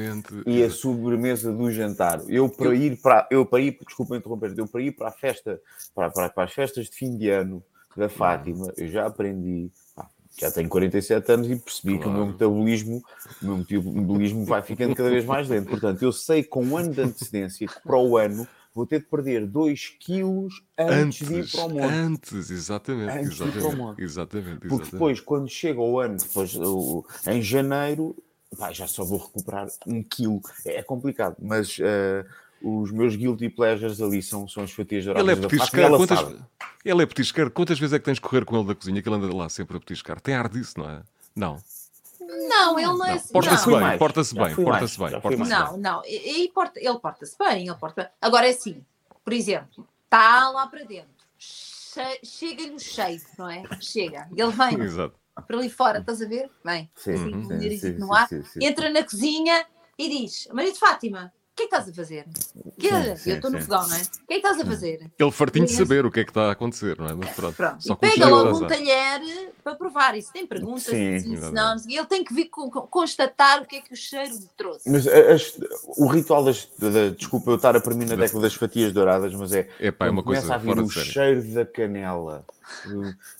e a sobremesa do jantar. Eu para eu, ir para eu para ir, desculpa interromper, eu para ir para a festa, para, para, para as festas de fim de ano da Fátima, eu já aprendi, já tenho 47 anos e percebi claro. que o meu metabolismo, o meu metabolismo vai ficando cada vez mais lento. Portanto, eu sei com um ano de antecedência que para o ano vou ter de perder 2 quilos antes, antes, de ir para o monte. Antes, exatamente. Antes exatamente, de ir para o monte. Exatamente, exatamente. Porque depois, quando chega o ano, depois, em janeiro, pá, já só vou recuperar um quilo. É complicado, mas uh, os meus guilty pleasures ali são, são as fatias douradas ele é petiscar, quantas, Ele é petiscar. Quantas vezes é que tens de correr com ele da cozinha que ele anda lá sempre a petiscar? Tem ar disso, não é? Não. Não, ele não é assim. Porta-se bem, porta-se bem, porta-se bem. Porta não, não, e, porta, ele porta-se bem, ele porta Agora é assim, por exemplo, está lá para dentro, chega-lhe o cheiro, não é? Chega, ele vem Exato. para ali fora, estás a ver? Vem, sim, assim, sim, sim, no ar, entra na cozinha e diz: Maria de Fátima, o que é que estás a fazer? Que sim, sim, eu estou no fogão, não é? O que é que estás a fazer? Ele fartinho de saber o que é que está a acontecer, não é? Mas pronto. pronto. Só pega logo um talher para provar. Isso tem perguntas, sim, não, ele tem que vir constatar o que é que o cheiro lhe trouxe. Mas as, o ritual das. Da, desculpa eu estar a para mim na década das fatias douradas, mas é. É pá, é uma coisa. Começa a vir o cheiro da canela.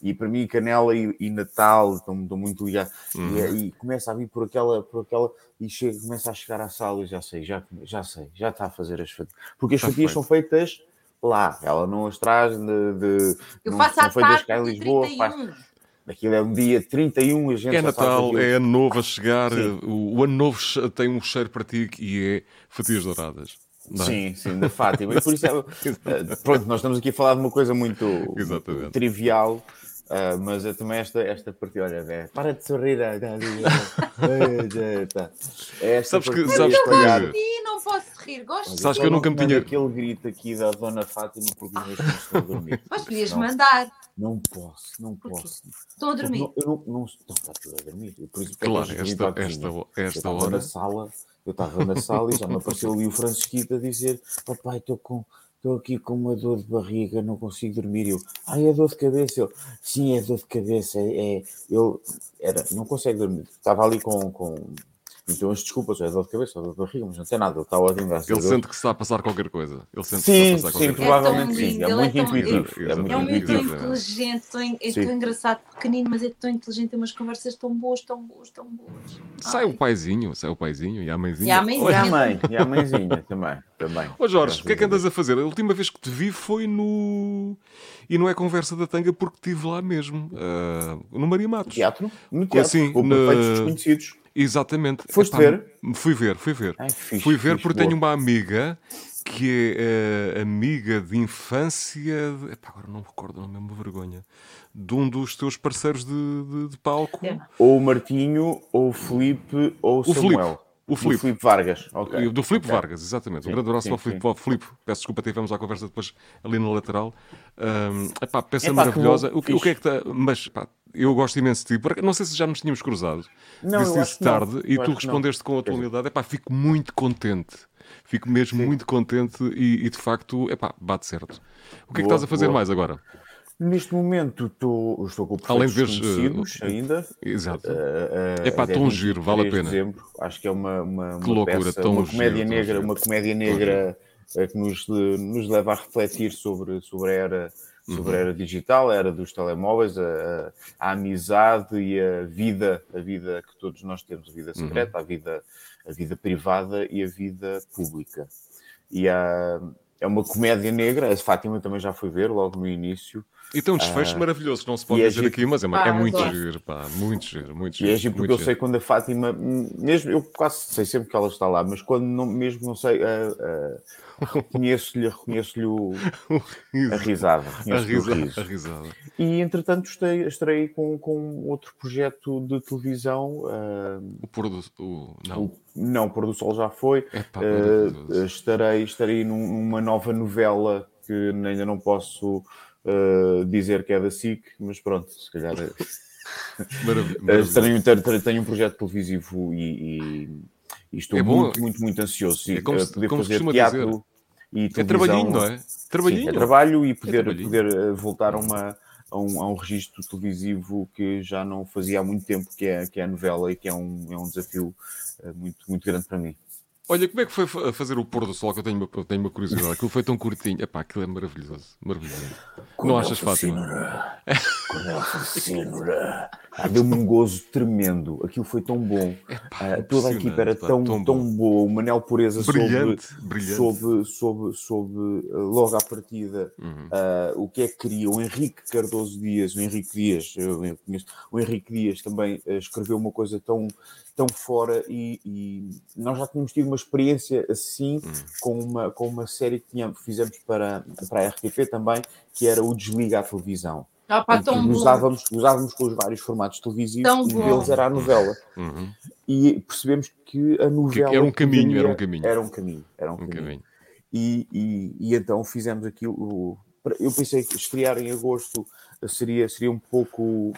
E para mim, Canela e, e Natal estão, estão muito ligados. Uhum. E, e, começa a vir por aquela, por aquela e chega, começa a chegar à sala e já sei, já, já sei, já está a fazer as fatias. Porque as está fatias feito. são feitas lá, ela não as traz de. de Eu não, faço são feitas cá em Lisboa. Faz, Aquilo é um dia 31, a gente É Natal, é ano novo a chegar, o, o, ano novo tem um cheiro para ti e é fatias douradas. É? Sim, sim, da Fátima. E por isso é, eh, pronto, nós estamos aqui a falar de uma coisa muito Exatamente. trivial, uh, mas é também esta, esta partida, olha, é, para de sorrir. É esta sabes que, sabes que... não posso rir, gosto Sabes que eu nunca me tinha... Aquele grito aqui da Dona Fátima porque os meus estão a dormir. Mas podias mandar. Não posso, não posso. Estão a dormir? Não, eu não, não, não está tudo a dormir. Por isso, claro, esta, esta, esta hora... na sala eu estava na sala e já me apareceu ali o Francisquito a dizer: Papai, estou com, estou aqui com uma dor de barriga, não consigo dormir. Eu, ai, é dor de cabeça. Eu, sim, é dor de cabeça. É, é. Eu, era, não consegue dormir. Estava ali com, com então as desculpas, é dor de cabeça, dor de barriga, mas não tem nada, ele está ótimo. Ele sente que está a passar qualquer coisa. Ele sente sim, que está a passar sim, provavelmente sim. É, é muito intuitivo. É, é, muito, muito inteligente, tão, é tão engraçado, pequenino, mas é tão inteligente, tem umas conversas tão boas, tão boas, tão boas. Sai Ai. o paizinho, sai o paizinho e a mãezinha. E a mãezinha. E a mãe, e a mãezinha também. também. Ô Jorge, o que é que andas a fazer? A última vez que te vi foi no. E não é conversa da tanga porque estive lá mesmo, uh, no Maria Matos. Teatro? No teatro, assim, com na... desconhecidos. Exatamente. Foste Epá, ver? Fui ver, fui ver. Ai, fixe, fui ver fixe, porque boa. tenho uma amiga que é uh, amiga de infância. De... Epá, agora não me recordo, não é uma vergonha. De um dos teus parceiros de, de, de palco. É. Ou o Martinho, ou o Felipe, ou o, o Samuel. Felipe. O Filipe. Filipe Vargas. Okay. Do Filipe okay. Vargas, exatamente. Sim, um grande abraço sim, ao Filipe. Filipe, peço desculpa, tivemos a conversa depois ali na lateral. Um, epá, peça epá, maravilhosa. O que, o que, é que está. Mas pá, eu gosto imenso de ti. Não sei se já nos tínhamos cruzado. Não, Disse isso tarde e tu respondeste com a tua humildade. Epá, fico muito contente. Fico mesmo muito contente e, e, de facto, epá, bate certo. O que boa, é que estás a fazer boa. mais agora? Neste momento estou, estou com Além de veres, uh, ainda. Exato. Uh, uh, é para tão giro, vale a pena. Dezembro. Acho que é uma, uma, uma loucura, peça, uma comédia giro, negra, uma comédia negra que nos, nos leva a refletir sobre, sobre a era sobre uhum. a era digital, a era dos telemóveis, a, a, amizade e a vida, a vida que todos nós temos, a vida uhum. secreta, uhum. a vida, a vida privada e a vida pública. E há, é uma comédia negra, a Fátima também já foi ver logo no início. E tem um desfecho ah, maravilhoso, não se pode é dizer aqui, mas é, é muito giro, pá, muito giro, muito giro. E é giro porque eu giro. sei quando a Fátima, mesmo eu quase sei sempre que ela está lá, mas quando não, mesmo não sei, uh, uh, reconheço-lhe reconheço a risada. A, risa, a risada. E entretanto estarei, estarei com, com outro projeto de televisão. Uh, o Pôr do o, Não. O, não, o Pôr do Sol já foi. Epá, estarei, estarei numa nova novela que ainda não posso uh, dizer que é da SIC, mas pronto, se calhar. É- maravilha, tenho, tenho, um projeto televisivo e, e, e estou é muito, muito, muito ansioso. É como, poder como fazer teatro dizer. e televisão. É trabalhinho, não é? Trabalhinho. Sim, é trabalho e poder, é poder eh, voltar a, uma, a, um, a um registro televisivo que já não fazia há muito tempo, que é, que é a novela e que é um, é um desafio eh, muito, muito grande para mim. Olha, como é que foi fazer o pôr do sol? Que eu tenho uma, tenho uma curiosidade. Aquilo foi tão curtinho. Epá, aquilo é maravilhoso. Maravilhoso. Não achas fácil? Quando ela fascina. Ah, Deu-me um gozo tremendo. Aquilo foi tão bom. Epá, uh, toda a equipa era tão, tão, tão boa. O Manel Pureza brilhante, soube, brilhante. soube, soube, soube uh, logo à partida uhum. uh, o que é que queria. O Henrique Cardoso Dias, o Henrique Dias, eu, eu conheço, o Henrique Dias também escreveu uma coisa tão tão fora e, e, nós já tínhamos tido uma experiência assim hum. com, uma, com uma série que tínhamos, fizemos para, para a RTP também, que era o Desliga à Televisão. Ah, pá, tão usávamos, usávamos com os vários formatos televisivos tão e um deles era a novela. Uhum. E percebemos que a novela. Que era um caminho, era um caminho. Era um caminho, era um, um caminho. caminho. E, e, e, então fizemos aquilo. Eu pensei que estrear em agosto seria, seria um pouco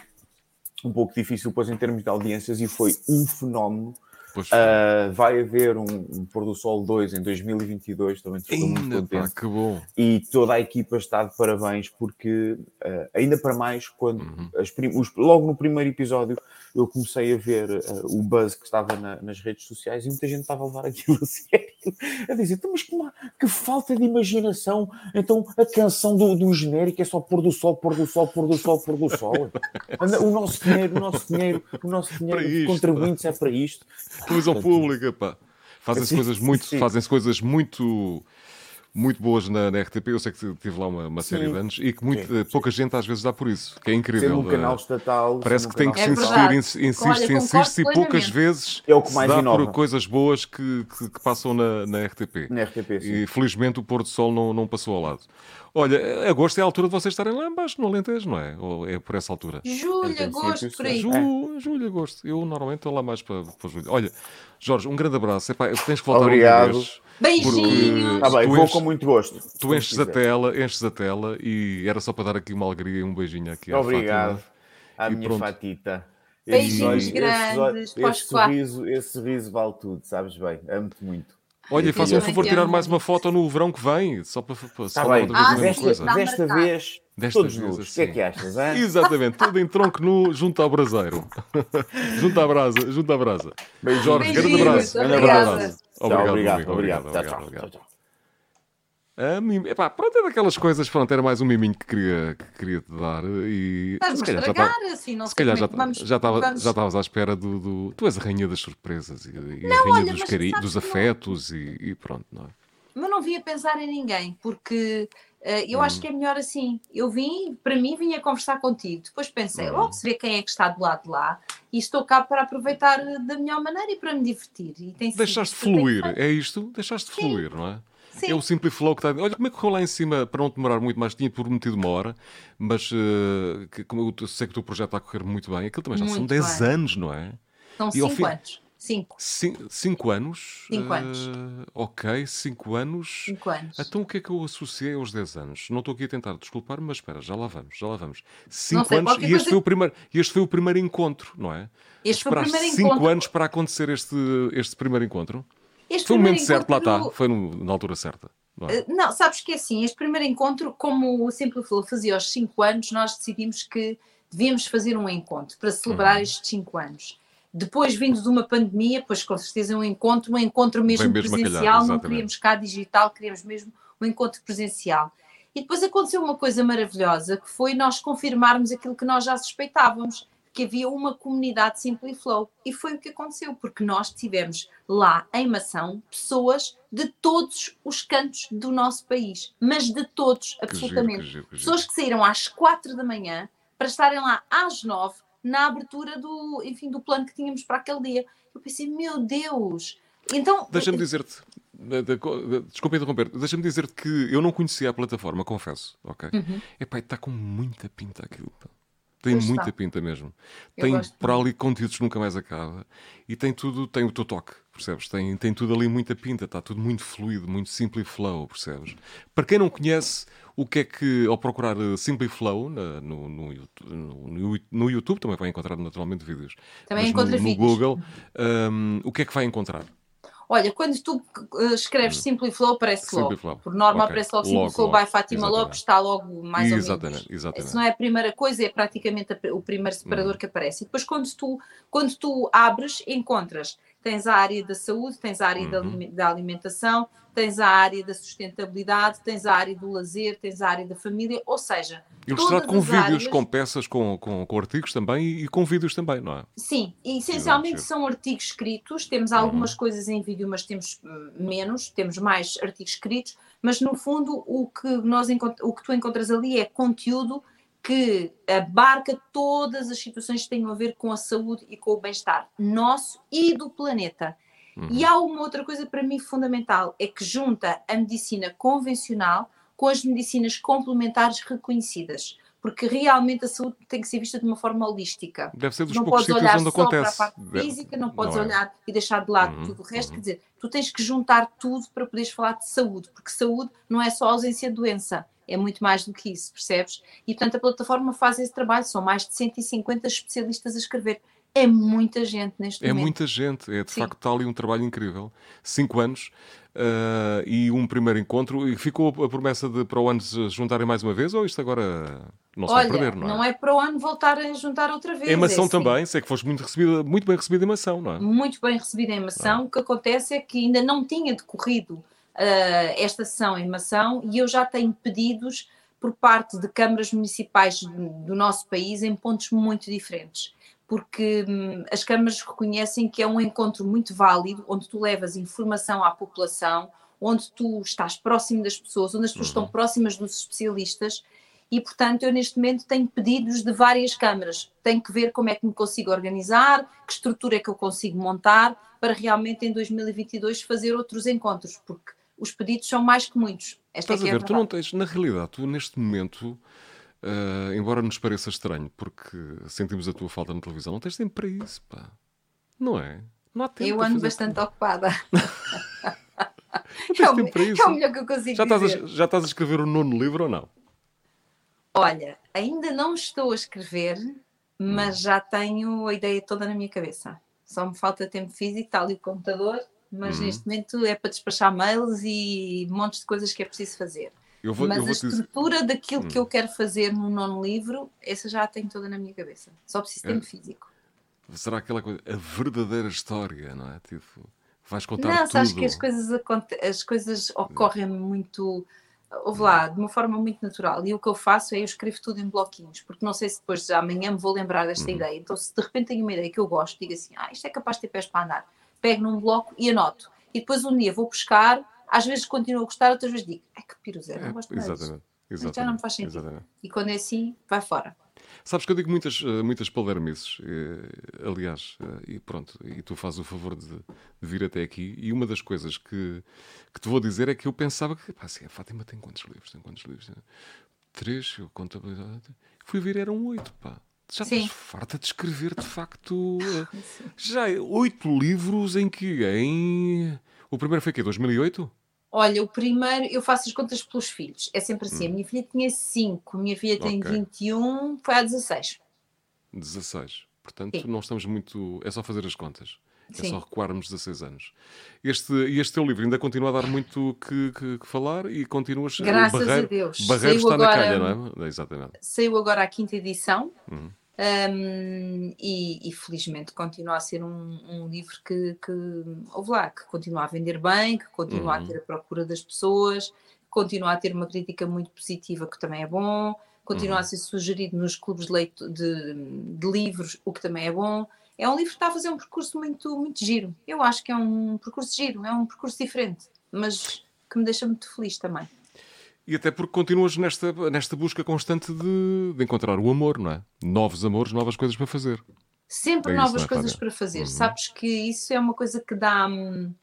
um pouco difícil depois em termos de audiências e foi um fenómeno. Uh, vai haver um, um Pôr do Sol 2 em 2022, também estou muito contente. Pá, que bom. E toda a equipa está de parabéns, porque uh, ainda para mais, quando uhum. os, logo no primeiro episódio eu comecei a ver uh, o buzz que estava na, nas redes sociais e muita gente estava a levar aquilo a sério, a dizer, então, mas que, que falta de imaginação, então a canção do, do genérico é só pôr do sol, pôr do sol, pôr do sol, pôr do sol. o nosso dinheiro, o nosso dinheiro, o nosso dinheiro contribuintes é para isto. Televisão pública, pá. Fazem-se coisas muito, fazem-se coisas muito muito boas na, na, RTP. Eu sei que tive lá uma, uma série de anos e que muito, sim, pouca sim. gente às vezes dá por isso, que é incrível. Sendo um canal estatal. Parece que tem que se insistir, insiste, insiste e poucas vezes é o que mais se dá por coisas boas que, que, que passam na, na, RTP. Na RTP sim. E felizmente o pôr do sol não, não passou ao lado. Olha, agosto é a altura de vocês estarem lá embaixo no Alentejo, não é? Ou é por essa altura? Julho, agosto, por aí. Julho, julho, agosto. Eu normalmente estou lá mais para, para julho. Olha, Jorge, um grande abraço. Epá, tens que voltar Obrigado. vez. Beijinhos. Tá bem, vou enches, com muito gosto. Tu enches a tela, enches a tela e era só para dar aqui uma alegria e um beijinho aqui Obrigado. À, à minha pronto. fatita. Beijinhos esse, grandes. Esse, esse, sorriso, esse sorriso vale tudo, sabes bem. Amo-te muito. Olha, faça um favor de tirar mais uma foto no verão que vem, só para, para tá bem. Ah, desta, coisa. desta vez, Desta todos vez, nus. O que é que achas? Hein? Exatamente, tudo em tronco nu junto ao braseiro. junto à brasa, junto à brasa. Bem, Jorge, grande abraço. Grande abraço. Obrigado, obrigado, obrigado. Tchau, tchau, tchau. A mim, epá, pronto, é daquelas coisas, pronto, era mais um miminho que queria, que queria te dar. E, Estás-me a estragar, já assim, não se calhar já, vamos, já, estava, vamos... já estavas à espera do, do, Tu és a rainha das surpresas e, e não, a rainha olha, dos, cari... dos afetos não... e, e, pronto, não é? Mas não via pensar em ninguém, porque eu hum. acho que é melhor assim. Eu vim, para mim, vinha conversar contigo. Depois pensei, hum. logo se vê quem é que está do lado de lá e estou cá para aproveitar da melhor maneira e para me divertir. E tem Deixaste fluir, é isto? Deixaste Sim. fluir, não é? Sim. É o Simply Flow que está. Olha como é que correu lá em cima, para não demorar muito mais, tinha prometido uma hora, mas uh, que, como eu sei que o teu projeto está a correr muito bem, aquilo também já muito são 10 anos, não é? São 5 fim... anos. Cinco. cinco anos? Cinco anos. Uh, ok, cinco anos. Cinco anos. Então o que é que eu associei aos 10 anos? Não estou aqui a tentar desculpar, mas espera, já lá vamos, já lá vamos. Cinco sei, anos e este, foi o primeiro, este foi o primeiro encontro, não é? Este foi o primeiro cinco encontro. anos para acontecer este, este primeiro encontro? Este foi o momento certo, lá está, foi no, na altura certa. Não, é? uh, não, sabes que é assim, este primeiro encontro, como o Simply Flow fazia aos 5 anos, nós decidimos que devíamos fazer um encontro para celebrar uhum. estes 5 anos. Depois, vindo de uma pandemia, pois com certeza um encontro, um encontro mesmo, mesmo presencial, não queríamos cá digital, queríamos mesmo um encontro presencial. E depois aconteceu uma coisa maravilhosa, que foi nós confirmarmos aquilo que nós já suspeitávamos, que havia uma comunidade Simply Flow. E foi o que aconteceu, porque nós tivemos lá em Mação pessoas de todos os cantos do nosso país, mas de todos, absolutamente. Que giro, que giro, que giro. Pessoas que saíram às quatro da manhã para estarem lá às nove na abertura do, enfim, do plano que tínhamos para aquele dia. Eu pensei, meu Deus! Então, Deixa-me dizer-te, desculpa interromper, deixa-me dizer-te que eu não conhecia a plataforma, confesso, ok? Uhum. Epá, está com muita pinta aquilo. Tem pois muita está. pinta mesmo. Eu tem por ali conteúdos que nunca mais acaba. E tem tudo, tem o teu toque, percebes? Tem, tem tudo ali muita pinta, está tudo muito fluido, muito simply flow, percebes? Para quem não conhece, o que é que, ao procurar eh, Simply Flow no, no, no, no, YouTube, também vai encontrar naturalmente vídeos. Também encontra no, vídeos. No Google, um, o que é que vai encontrar? Olha, quando tu uh, escreves. Simply Flow, aparece Simply logo. Flow. Por norma, okay. aparece logo Simply logo, Flow logo. by Fátima logo, está logo mais exatamente, ou menos. Exatamente. Se não é a primeira coisa, é praticamente o primeiro separador hum. que aparece. E depois, quando tu, quando tu abres, encontras. Tens a área da saúde, tens a área uhum. da alimentação, tens a área da sustentabilidade, tens a área do lazer, tens a área da família, ou seja. Ilustrado com vídeos, áreas... com peças, com, com, com, artigos também e com vídeos também, não é? Sim, e essencialmente são artigos escritos, temos algumas uhum. coisas em vídeo, mas temos hum, menos, temos mais artigos escritos, mas no fundo o que, nós, o que tu encontras ali é conteúdo que abarca todas as situações que têm a ver com a saúde e com o bem-estar nosso e do planeta. Uhum. E há uma outra coisa para mim fundamental, é que junta a medicina convencional com as medicinas complementares reconhecidas, porque realmente a saúde tem que ser vista de uma forma holística. Deve ser dos não poucos podes olhar onde só acontece. para a parte física, não podes não é. olhar e deixar de lado uhum. tudo o resto, uhum. quer dizer, tu tens que juntar tudo para poderes falar de saúde, porque saúde não é só ausência de doença, é muito mais do que isso, percebes? E portanto a plataforma faz esse trabalho, são mais de 150 especialistas a escrever. É muita gente neste é momento. É muita gente, é de Sim. facto tal e um trabalho incrível. Cinco anos uh, e um primeiro encontro. E ficou a promessa de para o ano se juntarem mais uma vez ou isto agora não se Olha, vai perder, não é? Não é para o ano voltar a juntar outra vez. Em mação é assim. também, sei que foste muito, recebida, muito bem recebida em mação, não é? Muito bem recebida em mação. Ah. O que acontece é que ainda não tinha decorrido esta sessão em mação e eu já tenho pedidos por parte de câmaras municipais do nosso país em pontos muito diferentes porque hum, as câmaras reconhecem que é um encontro muito válido, onde tu levas informação à população, onde tu estás próximo das pessoas, onde as pessoas uhum. estão próximas dos especialistas, e portanto eu neste momento tenho pedidos de várias câmaras. Tenho que ver como é que me consigo organizar, que estrutura é que eu consigo montar, para realmente em 2022 fazer outros encontros, porque os pedidos são mais que muitos. Esta Estás é a ver, é a tu não tens, na realidade, tu neste momento Uh, embora nos pareça estranho, porque sentimos a tua falta na televisão, não tens tempo para isso, pá. Não é? Não há tempo Eu ando bastante tempo. ocupada. não tens é tempo para isso. É o melhor que eu consigo já estás, a, já estás a escrever o nono livro ou não? Olha, ainda não estou a escrever, mas hum. já tenho a ideia toda na minha cabeça. Só me falta tempo físico, está ali o computador mas uhum. neste momento é para despachar mails e montes de coisas que é preciso fazer. Vou, mas a estrutura dizer... daquilo hum. que eu quero fazer no nono livro, essa já a tenho toda na minha cabeça. Só preciso de tempo é. físico. Será aquela coisa, a verdadeira história, não é? Tipo, vais contar não, tudo. Não, que as coisas, as coisas ocorrem muito, ouve lá, de uma forma muito natural. E o que eu faço é eu escrevo tudo em bloquinhos, porque não sei se depois de amanhã me vou lembrar desta uhum. ideia. Então, se de repente tenho uma ideia que eu gosto, digo assim, ah, isto é capaz de ter pés para andar. Pego num bloco e anoto. E depois um dia vou buscar, às vezes continuo a gostar, outras vezes digo, ai que piruzeira, não é, gosto é, exatamente, exatamente, já não me faz sentido. Exatamente. E quando é assim, vai fora. Sabes que eu digo muitas, eh, muitas palermices, eh, aliás, eh, e pronto, e tu fazes o favor de, de, vir até aqui, e uma das coisas que, que te vou dizer é que eu pensava que, pá, assim, a Fátima tem quantos livros? Tem quantos livros? Três, eu contabilidade. Fui ver, eram oito, pá. Já Sim. estás farta de escrever, de facto. já oito livros em que? Em. O primeiro foi o quê? 2008? Olha, o primeiro, eu faço as contas pelos filhos. É sempre assim. Hum. A minha filha tinha 5, a minha filha tem okay. 21, foi a 16. 16. Portanto, Sim. não estamos muito. É só fazer as contas. É Sim. só recuarmos 16 anos. Este, este teu livro ainda continua a dar muito que, que, que falar e continuas. Graças barreiro, a Deus. Barreiro saiu está agora, na calha, não é? Exatamente. Saiu agora a quinta edição. Uhum. Um, e, e, felizmente continua a ser um, um livro que, que, houve lá, que continua a vender bem, que continua uhum. a ter a procura das pessoas, continua a ter uma crítica muito positiva, que também é bom, continua uhum. a ser sugerido nos clubes de, leito, de, de, livros, o que também é bom. É um livro que está a fazer um percurso muito, muito giro. Eu acho que é um percurso giro, é um percurso diferente, mas que me deixa muito feliz também. E até porque continuas nesta, nesta busca constante de, de encontrar o amor, não é? Novos amores, novas coisas para fazer. Sempre é novas isso, é, coisas para fazer. Uhum. Sabes que isso é uma coisa que dá. Hum,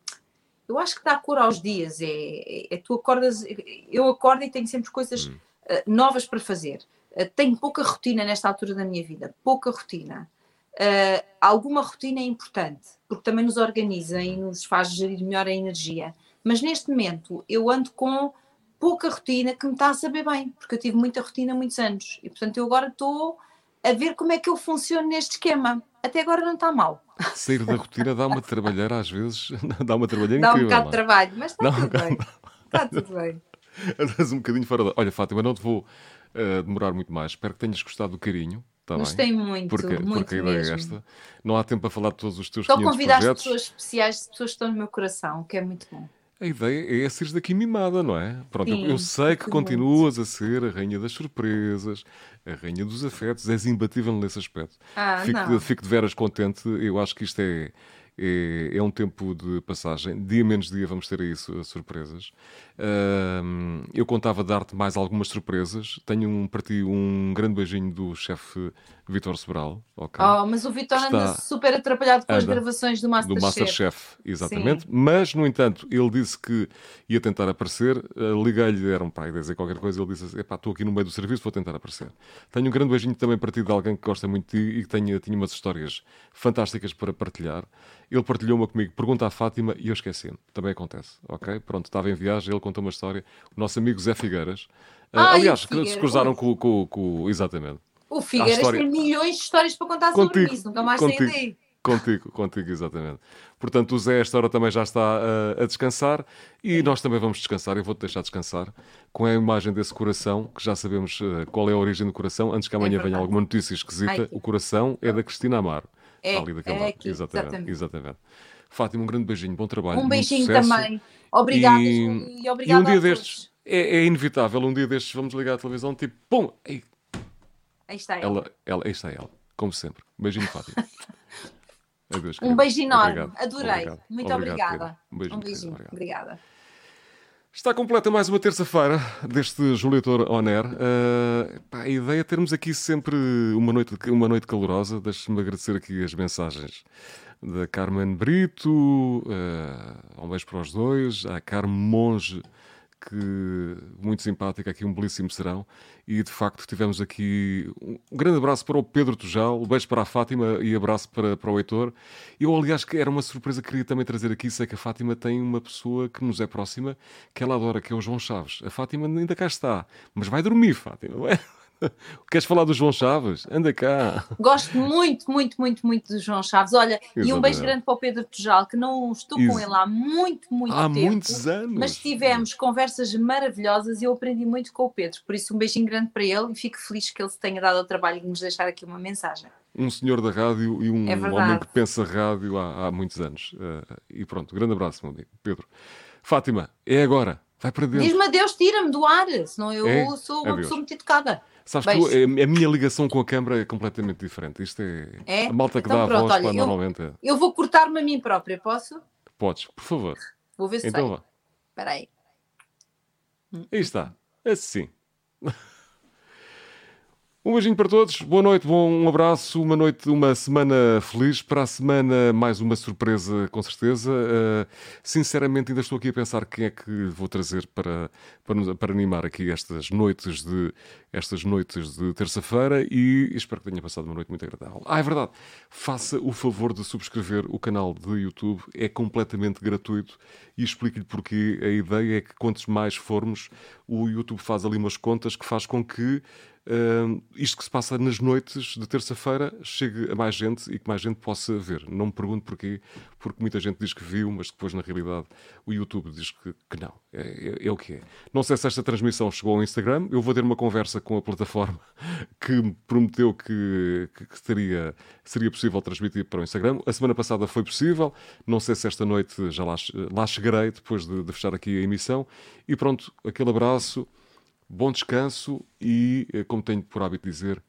eu acho que dá cor aos dias. É, é, é tu acordas. Eu acordo e tenho sempre coisas uhum. uh, novas para fazer. Uh, tenho pouca rotina nesta altura da minha vida. Pouca rotina. Uh, alguma rotina é importante, porque também nos organiza e nos faz gerir melhor a energia. Mas neste momento eu ando com pouca rotina que me está a saber bem, porque eu tive muita rotina há muitos anos. E portanto eu agora estou a ver como é que eu funciono neste esquema. Até agora não está mal. Sair da rotina dá uma trabalhar às vezes, dá uma trabalhar dá incrível. Dá um bocado de trabalho, mas está tudo bem. Está tudo bem. Andas um bocadinho fora da... Olha, Fátima, não te vou uh, demorar muito mais. Espero que tenhas gostado do carinho. Tá Gostei bem? muito, porque, muito porque a ideia mesmo. é esta. Não há tempo para falar de todos os teus Estou a convidar projetos. pessoas especiais, pessoas que estão no meu coração, que é muito bom. A ideia é seres daqui mimada, não é? Pronto, Sim, eu, sei que continuas a ser a rainha das surpresas, a rainha dos afetos, és imbatível nesse aspecto. Ah, fico, fico de veras contente, eu acho que isto é, é, é, um tempo de passagem. Dia menos dia vamos ter aí surpresas. Uh, eu contava dar-te mais algumas surpresas. Tenho um, para ti um grande beijinho do chefe Vitor Sobral. Okay? Oh, mas o Vitor anda super atrapalhado com as gravações do Masterchef. Do Masterchef, exatamente. Sim. Mas, no entanto, ele disse que ia tentar aparecer. Uh, Liguei-lhe, era um pai dizer qualquer coisa. Ele disse: Epá, estou aqui no meio do serviço, vou tentar aparecer. Tenho um grande beijinho também para ti de alguém que gosta muito de ti e que tenha, tinha umas histórias fantásticas para partilhar. Ele partilhou uma comigo, pergunta à Fátima e eu esqueci-me. Também acontece, ok? Pronto, estava em viagem, ele contou uma história. O nosso amigo Zé Figueiras. Ah, aliás, que se cruzaram com, com, com, Exatamente. O Figueiras história... tem milhões de histórias para contar contigo, sobre isso, nunca mais contigo, tem ideia. Contigo, contigo, exatamente. Portanto, o Zé, esta hora também já está uh, a descansar e nós também vamos descansar. Eu vou-te deixar descansar com a imagem desse coração, que já sabemos uh, qual é a origem do coração. Antes que amanhã é venha alguma notícia esquisita, Ai, o coração é da Cristina Amaro. É, ali daquele é. Aqui, exatamente, exatamente. exatamente. Fátima, um grande beijinho, bom trabalho. Um beijinho também. Obrigada, e, e obrigada. E um dia destes, é, é, inevitável, um dia destes vamos ligar à televisão, tipo, pum! Aí está ela. ela. ela. Aí está ela, como sempre. Beijinho, Fátima. Adeus, um beijinho enorme, obrigado. adorei. Obrigado. Muito obrigado, obrigada. Um beijinho. Um beijinho. Obrigada. Está completa mais uma terça-feira deste Juliator On Air. Uh, pá, a ideia é termos aqui sempre uma noite, uma noite calorosa. Deixe-me agradecer aqui as mensagens da Carmen Brito, uh, um beijo para os dois, a Carmen Monge, que muito simpática, aqui um belíssimo serão. E de facto tivemos aqui um grande abraço para o Pedro Tujal, um beijo para a Fátima e abraço para, para o Heitor. Eu, aliás, que era uma surpresa que queria também trazer aqui. Sei que a Fátima tem uma pessoa que nos é próxima, que ela adora, que é o João Chaves. A Fátima ainda cá está, mas vai dormir, Fátima, não é? Queres falar do João Chaves? Anda cá. Gosto muito, muito, muito, muito do João Chaves. Olha, Exatamente. e um beijo grande para o Pedro Tujal, que não estou com ele há muito, muito há tempo. Há muitos anos. Mas tivemos conversas maravilhosas e eu aprendi muito com o Pedro. Por isso, um beijinho grande para ele e fico feliz que ele se tenha dado ao trabalho de nos deixar aqui uma mensagem. Um senhor da rádio e um é homem que pensa rádio há, há muitos anos. Uh, e pronto, grande abraço, meu amigo. Pedro. Fátima, é agora. Vai para dentro. Diz-me adeus, tira-me do ar, senão eu é? sou uma adeus. pessoa muito educada. Sabes Beijo. que a minha ligação com a câmara é completamente diferente. Isto é, é? a malta que então, dá pronto, a voz olha, eu, normalmente. É. Eu vou cortar-me a mim própria, posso? Podes, por favor. Vou ver se então sai. Espera aí. Aí está. Assim. Um beijinho para todos, boa noite, bom um abraço, uma noite, uma semana feliz. Para a semana, mais uma surpresa, com certeza. Uh, sinceramente, ainda estou aqui a pensar quem é que vou trazer para, para, para animar aqui estas noites de, estas noites de terça-feira e espero que tenha passado uma noite muito agradável. Ah, é verdade, faça o favor de subscrever o canal de YouTube, é completamente gratuito e explico-lhe porque a ideia é que quantos mais formos, o YouTube faz ali umas contas que faz com que uh, isto que se passa nas noites de terça-feira chegue a mais gente e que mais gente possa ver. Não me pergunto porquê, porque muita gente diz que viu, mas depois, na realidade, o YouTube diz que, que não. É, é, é, o que é. Não sei se esta transmissão chegou ao Instagram. Eu vou ter uma conversa com a plataforma que me prometeu que, que, que seria, possível transmitir para o Instagram. A semana passada foi possível. Não sei se esta noite já lá, lá chegarei depois de, de fechar aqui a emissão. E pronto, aquele abraço bom descanso e, eh, como tenho por hábito dizer,